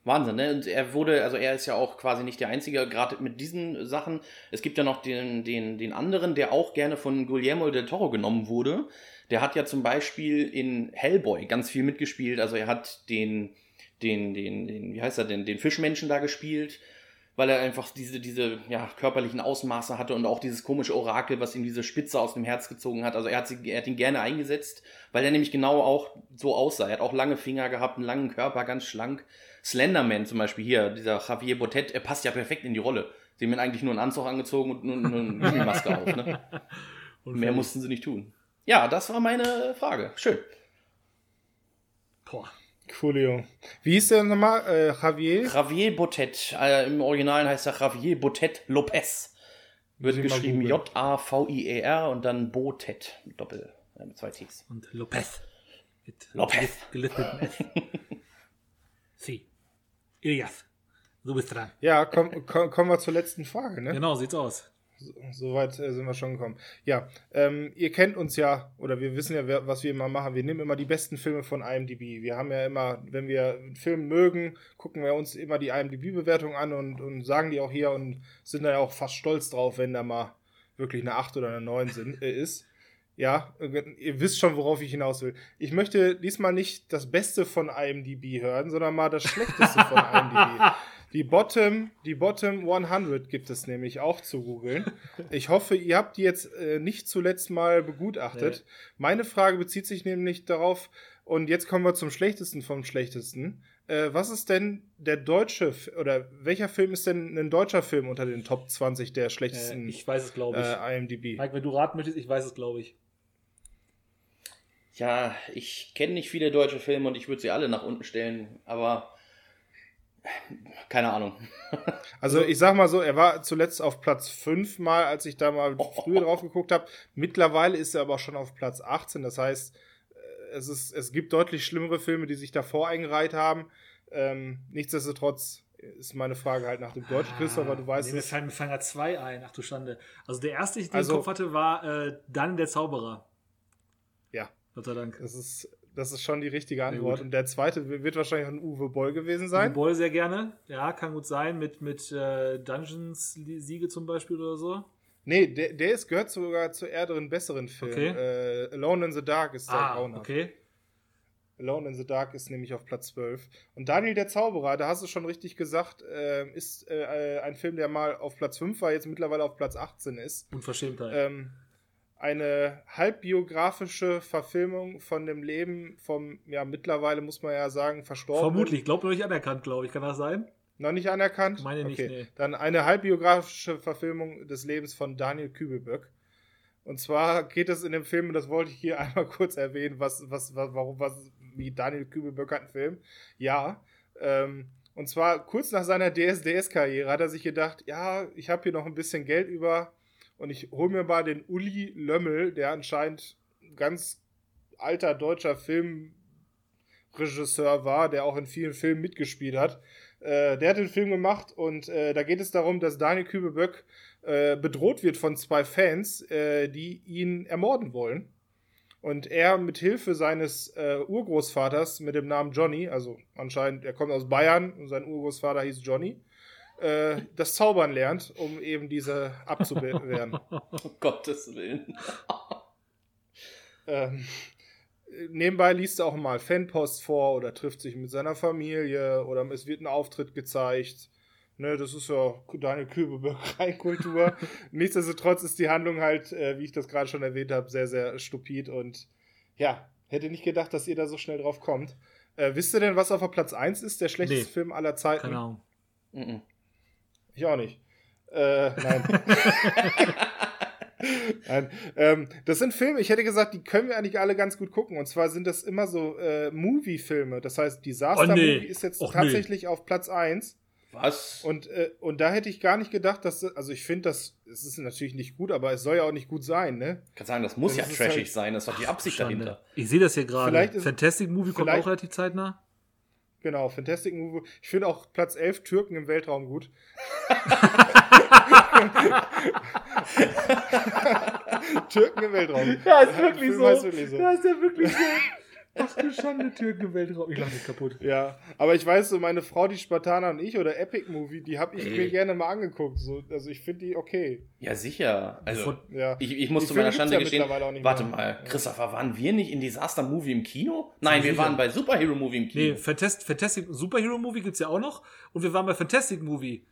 Wahnsinn, ne? Und er wurde, also er ist ja auch quasi nicht der Einzige, gerade mit diesen Sachen. Es gibt ja noch den, den, den anderen, der auch gerne von Guillermo del Toro genommen wurde. Der hat ja zum Beispiel in Hellboy ganz viel mitgespielt. Also er hat den, den, den, den wie heißt er denn, den Fischmenschen da gespielt. weil er einfach diese, diese ja, körperlichen Ausmaße hatte und auch dieses komische Orakel, was ihm diese Spitze aus dem Herz gezogen hat. Also er hat, sie, er hat ihn gerne eingesetzt, weil er nämlich genau auch so aussah. Er hat auch lange Finger gehabt, einen langen Körper, ganz schlank. Slenderman zum Beispiel hier, dieser Javier Botet, er passt ja perfekt in die Rolle. Sie haben ihn eigentlich nur einen Anzug angezogen und nur, nur eine Gummimaske auf. Ne? Mehr mussten sie nicht tun. Ja, das war meine Frage. Schön. Boah. Coolio. Wie hieß der nochmal? Äh, Javier? Javier Botet. Äh, Im Original heißt er Javier Botet Lopez. Wird geschrieben J-A-V-I-E-R und dann Botet. Doppel. Äh, mit zwei Ts. Und Lopez. Mit Lopez. Gelittetem Sie. Ilias. Du bist dran. Ja, komm, komm, kommen wir zur letzten Frage, ne? Genau, sieht's aus. Soweit so äh, sind wir schon gekommen. Ja, ähm, ihr kennt uns ja, oder wir wissen ja, was wir immer machen. Wir nehmen immer die besten Filme von IMDb. Wir haben ja immer, wenn wir einen Film mögen, gucken wir uns immer die IMDb-Bewertung an und, und sagen die auch hier und sind da ja auch fast stolz drauf, wenn da mal wirklich eine 8 oder eine 9 sind, äh, ist. Ja, ihr wisst schon, worauf ich hinaus will. Ich möchte diesmal nicht das Beste von IMDb hören, sondern mal das Schlechteste von IMDb. Die Bottom, die Bottom 100 gibt es nämlich auch zu googeln. Ich hoffe, ihr habt die jetzt äh, nicht zuletzt mal begutachtet. Nee. Meine Frage bezieht sich nämlich darauf, und jetzt kommen wir zum Schlechtesten vom Schlechtesten. Äh, was ist denn der deutsche, oder welcher Film ist denn ein deutscher Film unter den Top 20 der schlechtesten? Äh, ich weiß es, glaube ich. Äh, IMDb. Mike, wenn du raten möchtest, ich weiß es, glaube ich. Ja, ich kenne nicht viele deutsche Filme und ich würde sie alle nach unten stellen, aber keine Ahnung. Also ich sag mal so, er war zuletzt auf Platz 5 mal, als ich da mal oh. früher drauf geguckt habe. Mittlerweile ist er aber schon auf Platz 18. Das heißt, äh, es, ist, es gibt deutlich schlimmere Filme, die sich davor eingereiht haben. Ähm, nichtsdestotrotz ist meine Frage halt nach dem Deutschen, ah, Christopher, du weißt nee, es. Mir fallen, mir fallen ja zwei ein, ach du Schande. Also der erste, den ich also, im Kopf hatte, war äh, Dann der Zauberer. Gott sei Dank. Das ist das ist schon die richtige Antwort. Und der zweite wird wahrscheinlich ein Uwe Boll gewesen sein. Uwe Boll sehr gerne. Ja, kann gut sein. Mit, mit äh, Dungeons-Siege zum Beispiel oder so. Nee, der, der ist, gehört sogar zu eher drin besseren Filmen. Okay. Äh, Alone in the Dark ist der ah, Grauner. okay. Alone in the Dark ist nämlich auf Platz 12. Und Daniel der Zauberer, da hast du schon richtig gesagt, äh, ist äh, ein Film, der mal auf Platz 5 war, jetzt mittlerweile auf Platz 18 ist. Unverschämtheit. Ähm, eine halbbiografische Verfilmung von dem Leben vom, ja, mittlerweile muss man ja sagen, verstorben. Vermutlich, glaubt noch nicht anerkannt, glaube ich. Kann das sein? Noch nicht anerkannt? Meine nicht, okay. nee. Dann eine halbbiografische Verfilmung des Lebens von Daniel Kübelböck. Und zwar geht es in dem Film, und das wollte ich hier einmal kurz erwähnen, was, was, was, warum, was, wie Daniel Kübelböck hat einen Film. Ja, ähm, und zwar kurz nach seiner DSDS-Karriere hat er sich gedacht, ja, ich habe hier noch ein bisschen Geld über, und ich hole mir mal den Uli Lömmel, der anscheinend ganz alter deutscher Filmregisseur war, der auch in vielen Filmen mitgespielt hat. Äh, der hat den Film gemacht und äh, da geht es darum, dass Daniel Kübelböck äh, bedroht wird von zwei Fans, äh, die ihn ermorden wollen. Und er mit Hilfe seines äh, Urgroßvaters mit dem Namen Johnny, also anscheinend, er kommt aus Bayern und sein Urgroßvater hieß Johnny, äh, das Zaubern lernt, um eben diese abzuwehren. um Gottes Willen. ähm, nebenbei liest er auch mal Fanpost vor oder trifft sich mit seiner Familie oder es wird ein Auftritt gezeigt. Ne, das ist ja deine Kübelbäckereikultur. Nichtsdestotrotz ist die Handlung halt, äh, wie ich das gerade schon erwähnt habe, sehr, sehr stupid und ja, hätte nicht gedacht, dass ihr da so schnell drauf kommt. Äh, wisst ihr denn, was auf der Platz 1 ist, der schlechteste nee. Film aller Zeiten? Keine Ahnung. Ich auch nicht. Äh, nein. nein. Ähm, das sind Filme, ich hätte gesagt, die können wir eigentlich alle ganz gut gucken. Und zwar sind das immer so äh, Movie-Filme. Das heißt, Disaster oh, nee. Movie ist jetzt Och, tatsächlich nee. auf Platz 1. Was? Und, äh, und da hätte ich gar nicht gedacht, dass, also ich finde, das es ist natürlich nicht gut, aber es soll ja auch nicht gut sein, ne? Ich kann sagen, das muss das ja trashig halt sein, das ist doch die Absicht Schande. dahinter. Ich sehe das hier gerade. Fantastic Movie kommt auch relativ zeitnah. Genau, Fantastic Movie. Ich finde auch Platz 11 Türken im Weltraum gut. Türken im Weltraum. Ja, ist wirklich, so. Wirklich so. Ja, ist ja wirklich so. Ach du Schande, Türken im Weltraum. Ich lache mich kaputt. Ja, aber ich weiß so, meine Frau, die Spartaner und ich oder Epic Movie, die habe ich Ey. mir gerne mal angeguckt. So, also ich finde die okay. Ja, sicher. Also ja. ich, ich muss die zu meiner Schande ja gestehen, warte mehr. mal, Christopher, waren wir nicht in Disaster Movie im Kino? Nein, wir waren bei Superhero Movie im Kino. Nee, Fantastic, Fantastic Superhero Movie gibt es ja auch noch. Und wir waren bei Fantastic Movie.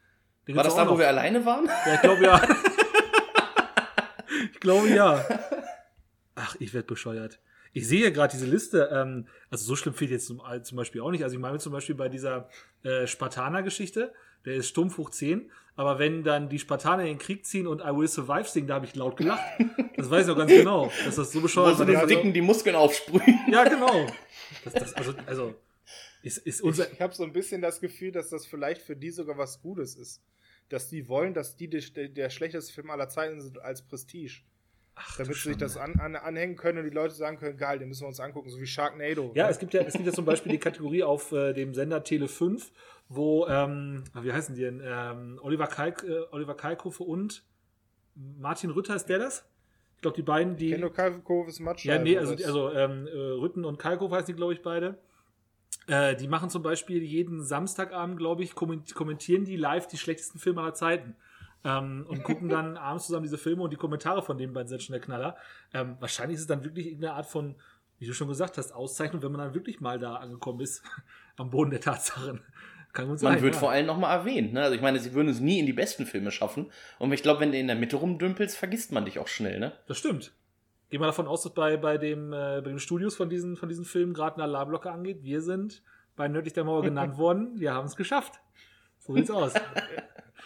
War das da, wo wir alleine waren? Ja, ich glaube ja. ich glaube ja. Ach, ich werde bescheuert. Ich sehe ja gerade diese Liste, ähm, also so schlimm fehlt jetzt zum, zum, Beispiel auch nicht. Also ich meine zum Beispiel bei dieser äh, Spartaner-Geschichte, der ist stumpf hoch 10, aber wenn dann die Spartaner in den Krieg ziehen und I Will Survive singen, da habe ich laut gelacht. Das weiß ich noch ganz genau, dass das so bescheuert ist. Sie den Dicken die Muskeln aufsprühen. Ja, genau. Das, das, also, also ist, ist unser ich, ich habe so ein bisschen das Gefühl, dass das vielleicht für die sogar was Gutes ist. Dass die wollen, dass die der schlechteste Film aller Zeiten sind als Prestige. Ach, damit sie sich das an, an, anhängen können und die Leute sagen können, geil, den müssen wir uns angucken, so wie Sharknado. Ja, es gibt ja, es gibt ja zum Beispiel die Kategorie auf äh, dem Sender Tele 5, wo, ähm, wie heißen die denn, ähm, Oliver, Kalk, äh, Oliver Kalkofe und Martin Rütter, ist der das? Ich glaube, die beiden, die... Kenno Kalkofe ist Matsch. Ja, nee, also, also ähm, äh, Rütten und Kalkofe heißen die, glaube ich, beide. Äh, die machen zum Beispiel jeden Samstagabend, glaube ich, kommentieren die live die schlechtesten Filme aller Zeiten. Ähm, und gucken dann abends zusammen diese Filme und die Kommentare von den beiden sind schon der Knaller. Ähm, wahrscheinlich ist es dann wirklich irgendeine Art von, wie du schon gesagt hast, Auszeichnung, wenn man dann wirklich mal da angekommen ist, am Boden der Tatsachen. Kann gut sein, man wird ja. vor allem nochmal erwähnt. Ne? Also ich meine, sie würden es nie in die besten Filme schaffen. Und ich glaube, wenn du in der Mitte rumdümpelst, vergisst man dich auch schnell. Ne? Das stimmt. Gehen wir davon aus, dass bei, bei, dem, äh, bei den Studios von diesen, von diesen Filmen gerade eine Alarmglocke angeht. Wir sind bei Nördlich der Mauer genannt worden. Wir haben es geschafft. So sieht's aus.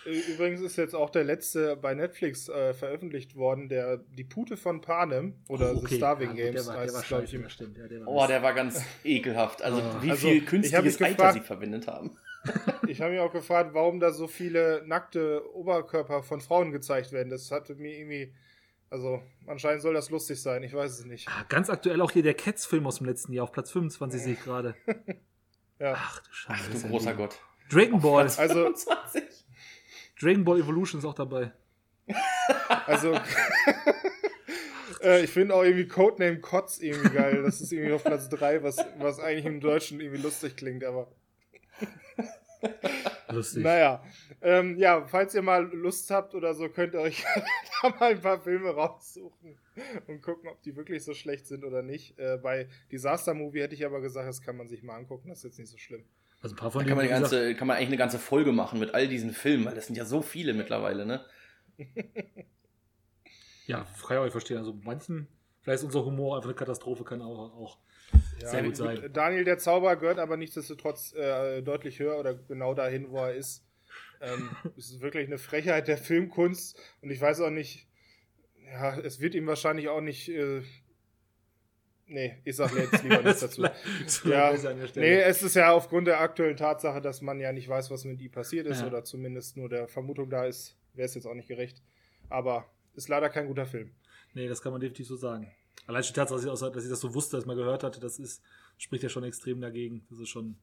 Übrigens ist jetzt auch der letzte bei Netflix äh, veröffentlicht worden, der Die Pute von Panem oder oh, okay. The Starving ja, Games. Der war, der war glaube ich, stimmt. Ja, der war oh, der war ganz ekelhaft. Also, oh. wie also, viel künstliches Alter gefragt, sie verwendet haben. ich habe mich auch gefragt, warum da so viele nackte Oberkörper von Frauen gezeigt werden. Das hatte mir irgendwie. Also, anscheinend soll das lustig sein, ich weiß es nicht. Ah, ganz aktuell auch hier der Cats-Film aus dem letzten Jahr, auf Platz 25 sehe ich gerade. ja. Ach du Scheiße. Ach du großer Gott. Dragon Ball. Also, Dragon Ball Evolution ist auch dabei. Also, äh, ich finde auch irgendwie Codename Kotz irgendwie geil. Das ist irgendwie auf Platz 3, was, was eigentlich im Deutschen irgendwie lustig klingt, aber. Lustig. Naja, ähm, ja, falls ihr mal Lust habt oder so, könnt ihr euch da mal ein paar Filme raussuchen und gucken, ob die wirklich so schlecht sind oder nicht. Äh, bei Disaster Movie hätte ich aber gesagt, das kann man sich mal angucken, das ist jetzt nicht so schlimm. Also ein paar von da kann man, ganze, kann man eigentlich eine ganze Folge machen mit all diesen Filmen, weil das sind ja so viele mittlerweile, ne? ja, frei euch verstehen. Also manchen, vielleicht ist unser Humor einfach eine Katastrophe, kann auch, auch ja, sehr gut sein. Daniel der Zauberer gehört aber nichtsdestotrotz äh, deutlich höher oder genau dahin, wo er ist. Ähm, es ist wirklich eine Frechheit der Filmkunst und ich weiß auch nicht, ja, es wird ihm wahrscheinlich auch nicht äh, Nee, ich sag jetzt lieber nichts dazu. ja, nee, es ist ja aufgrund der aktuellen Tatsache, dass man ja nicht weiß, was mit ihm passiert ist ja. oder zumindest nur der Vermutung da ist, wäre es jetzt auch nicht gerecht. Aber ist leider kein guter Film. Nee, das kann man definitiv so sagen. Allein die Tatsache, dass ich, dass ich das so wusste, dass man gehört hatte, das ist, spricht ja schon extrem dagegen. Das ist schon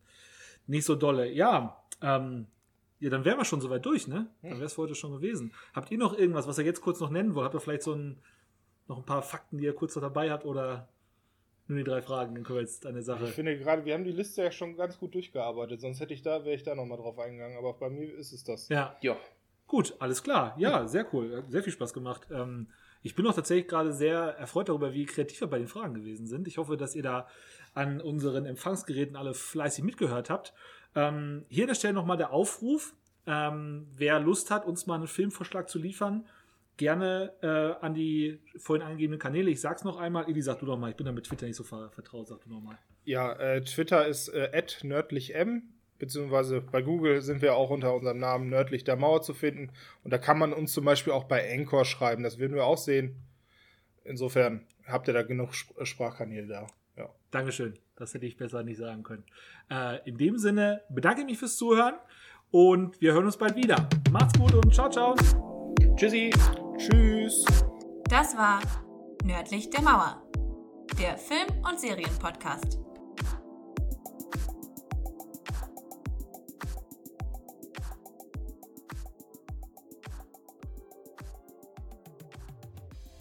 nicht so dolle. Ja, ähm, ja, dann wären wir schon soweit durch, ne? Dann wäre es für heute schon gewesen. Habt ihr noch irgendwas, was ihr jetzt kurz noch nennen wollt? Habt ihr vielleicht so ein, noch ein paar Fakten, die ihr kurz noch dabei habt oder nur die drei Fragen, dann können wir jetzt eine Sache. Ich finde gerade, wir haben die Liste ja schon ganz gut durchgearbeitet, sonst hätte ich da, wäre ich da nochmal drauf eingegangen, aber bei mir ist es das. Ja. Ja. Gut, alles klar. Ja, sehr cool. Hat sehr viel Spaß gemacht. Ähm, ich bin auch tatsächlich gerade sehr erfreut darüber, wie kreativ wir bei den Fragen gewesen sind. Ich hoffe, dass ihr da an unseren Empfangsgeräten alle fleißig mitgehört habt. Ähm, hier an der Stelle nochmal der Aufruf. Ähm, wer Lust hat, uns mal einen Filmvorschlag zu liefern, gerne äh, an die vorhin angegebenen Kanäle. Ich sag's noch einmal. Eli, sag du noch mal. Ich bin da mit Twitter nicht so vertraut. Sag du noch mal. Ja, äh, Twitter ist äh, nördlichm, beziehungsweise bei Google sind wir auch unter unserem Namen nördlich der Mauer zu finden. Und da kann man uns zum Beispiel auch bei Anchor schreiben. Das würden wir auch sehen. Insofern habt ihr da genug Sp äh, Sprachkanäle da. Ja. Dankeschön. Das hätte ich besser nicht sagen können. Äh, in dem Sinne bedanke ich mich fürs Zuhören und wir hören uns bald wieder. Macht's gut und ciao, ciao. Tschüssi. Tschüss. Das war Nördlich der Mauer, der Film- und Serienpodcast.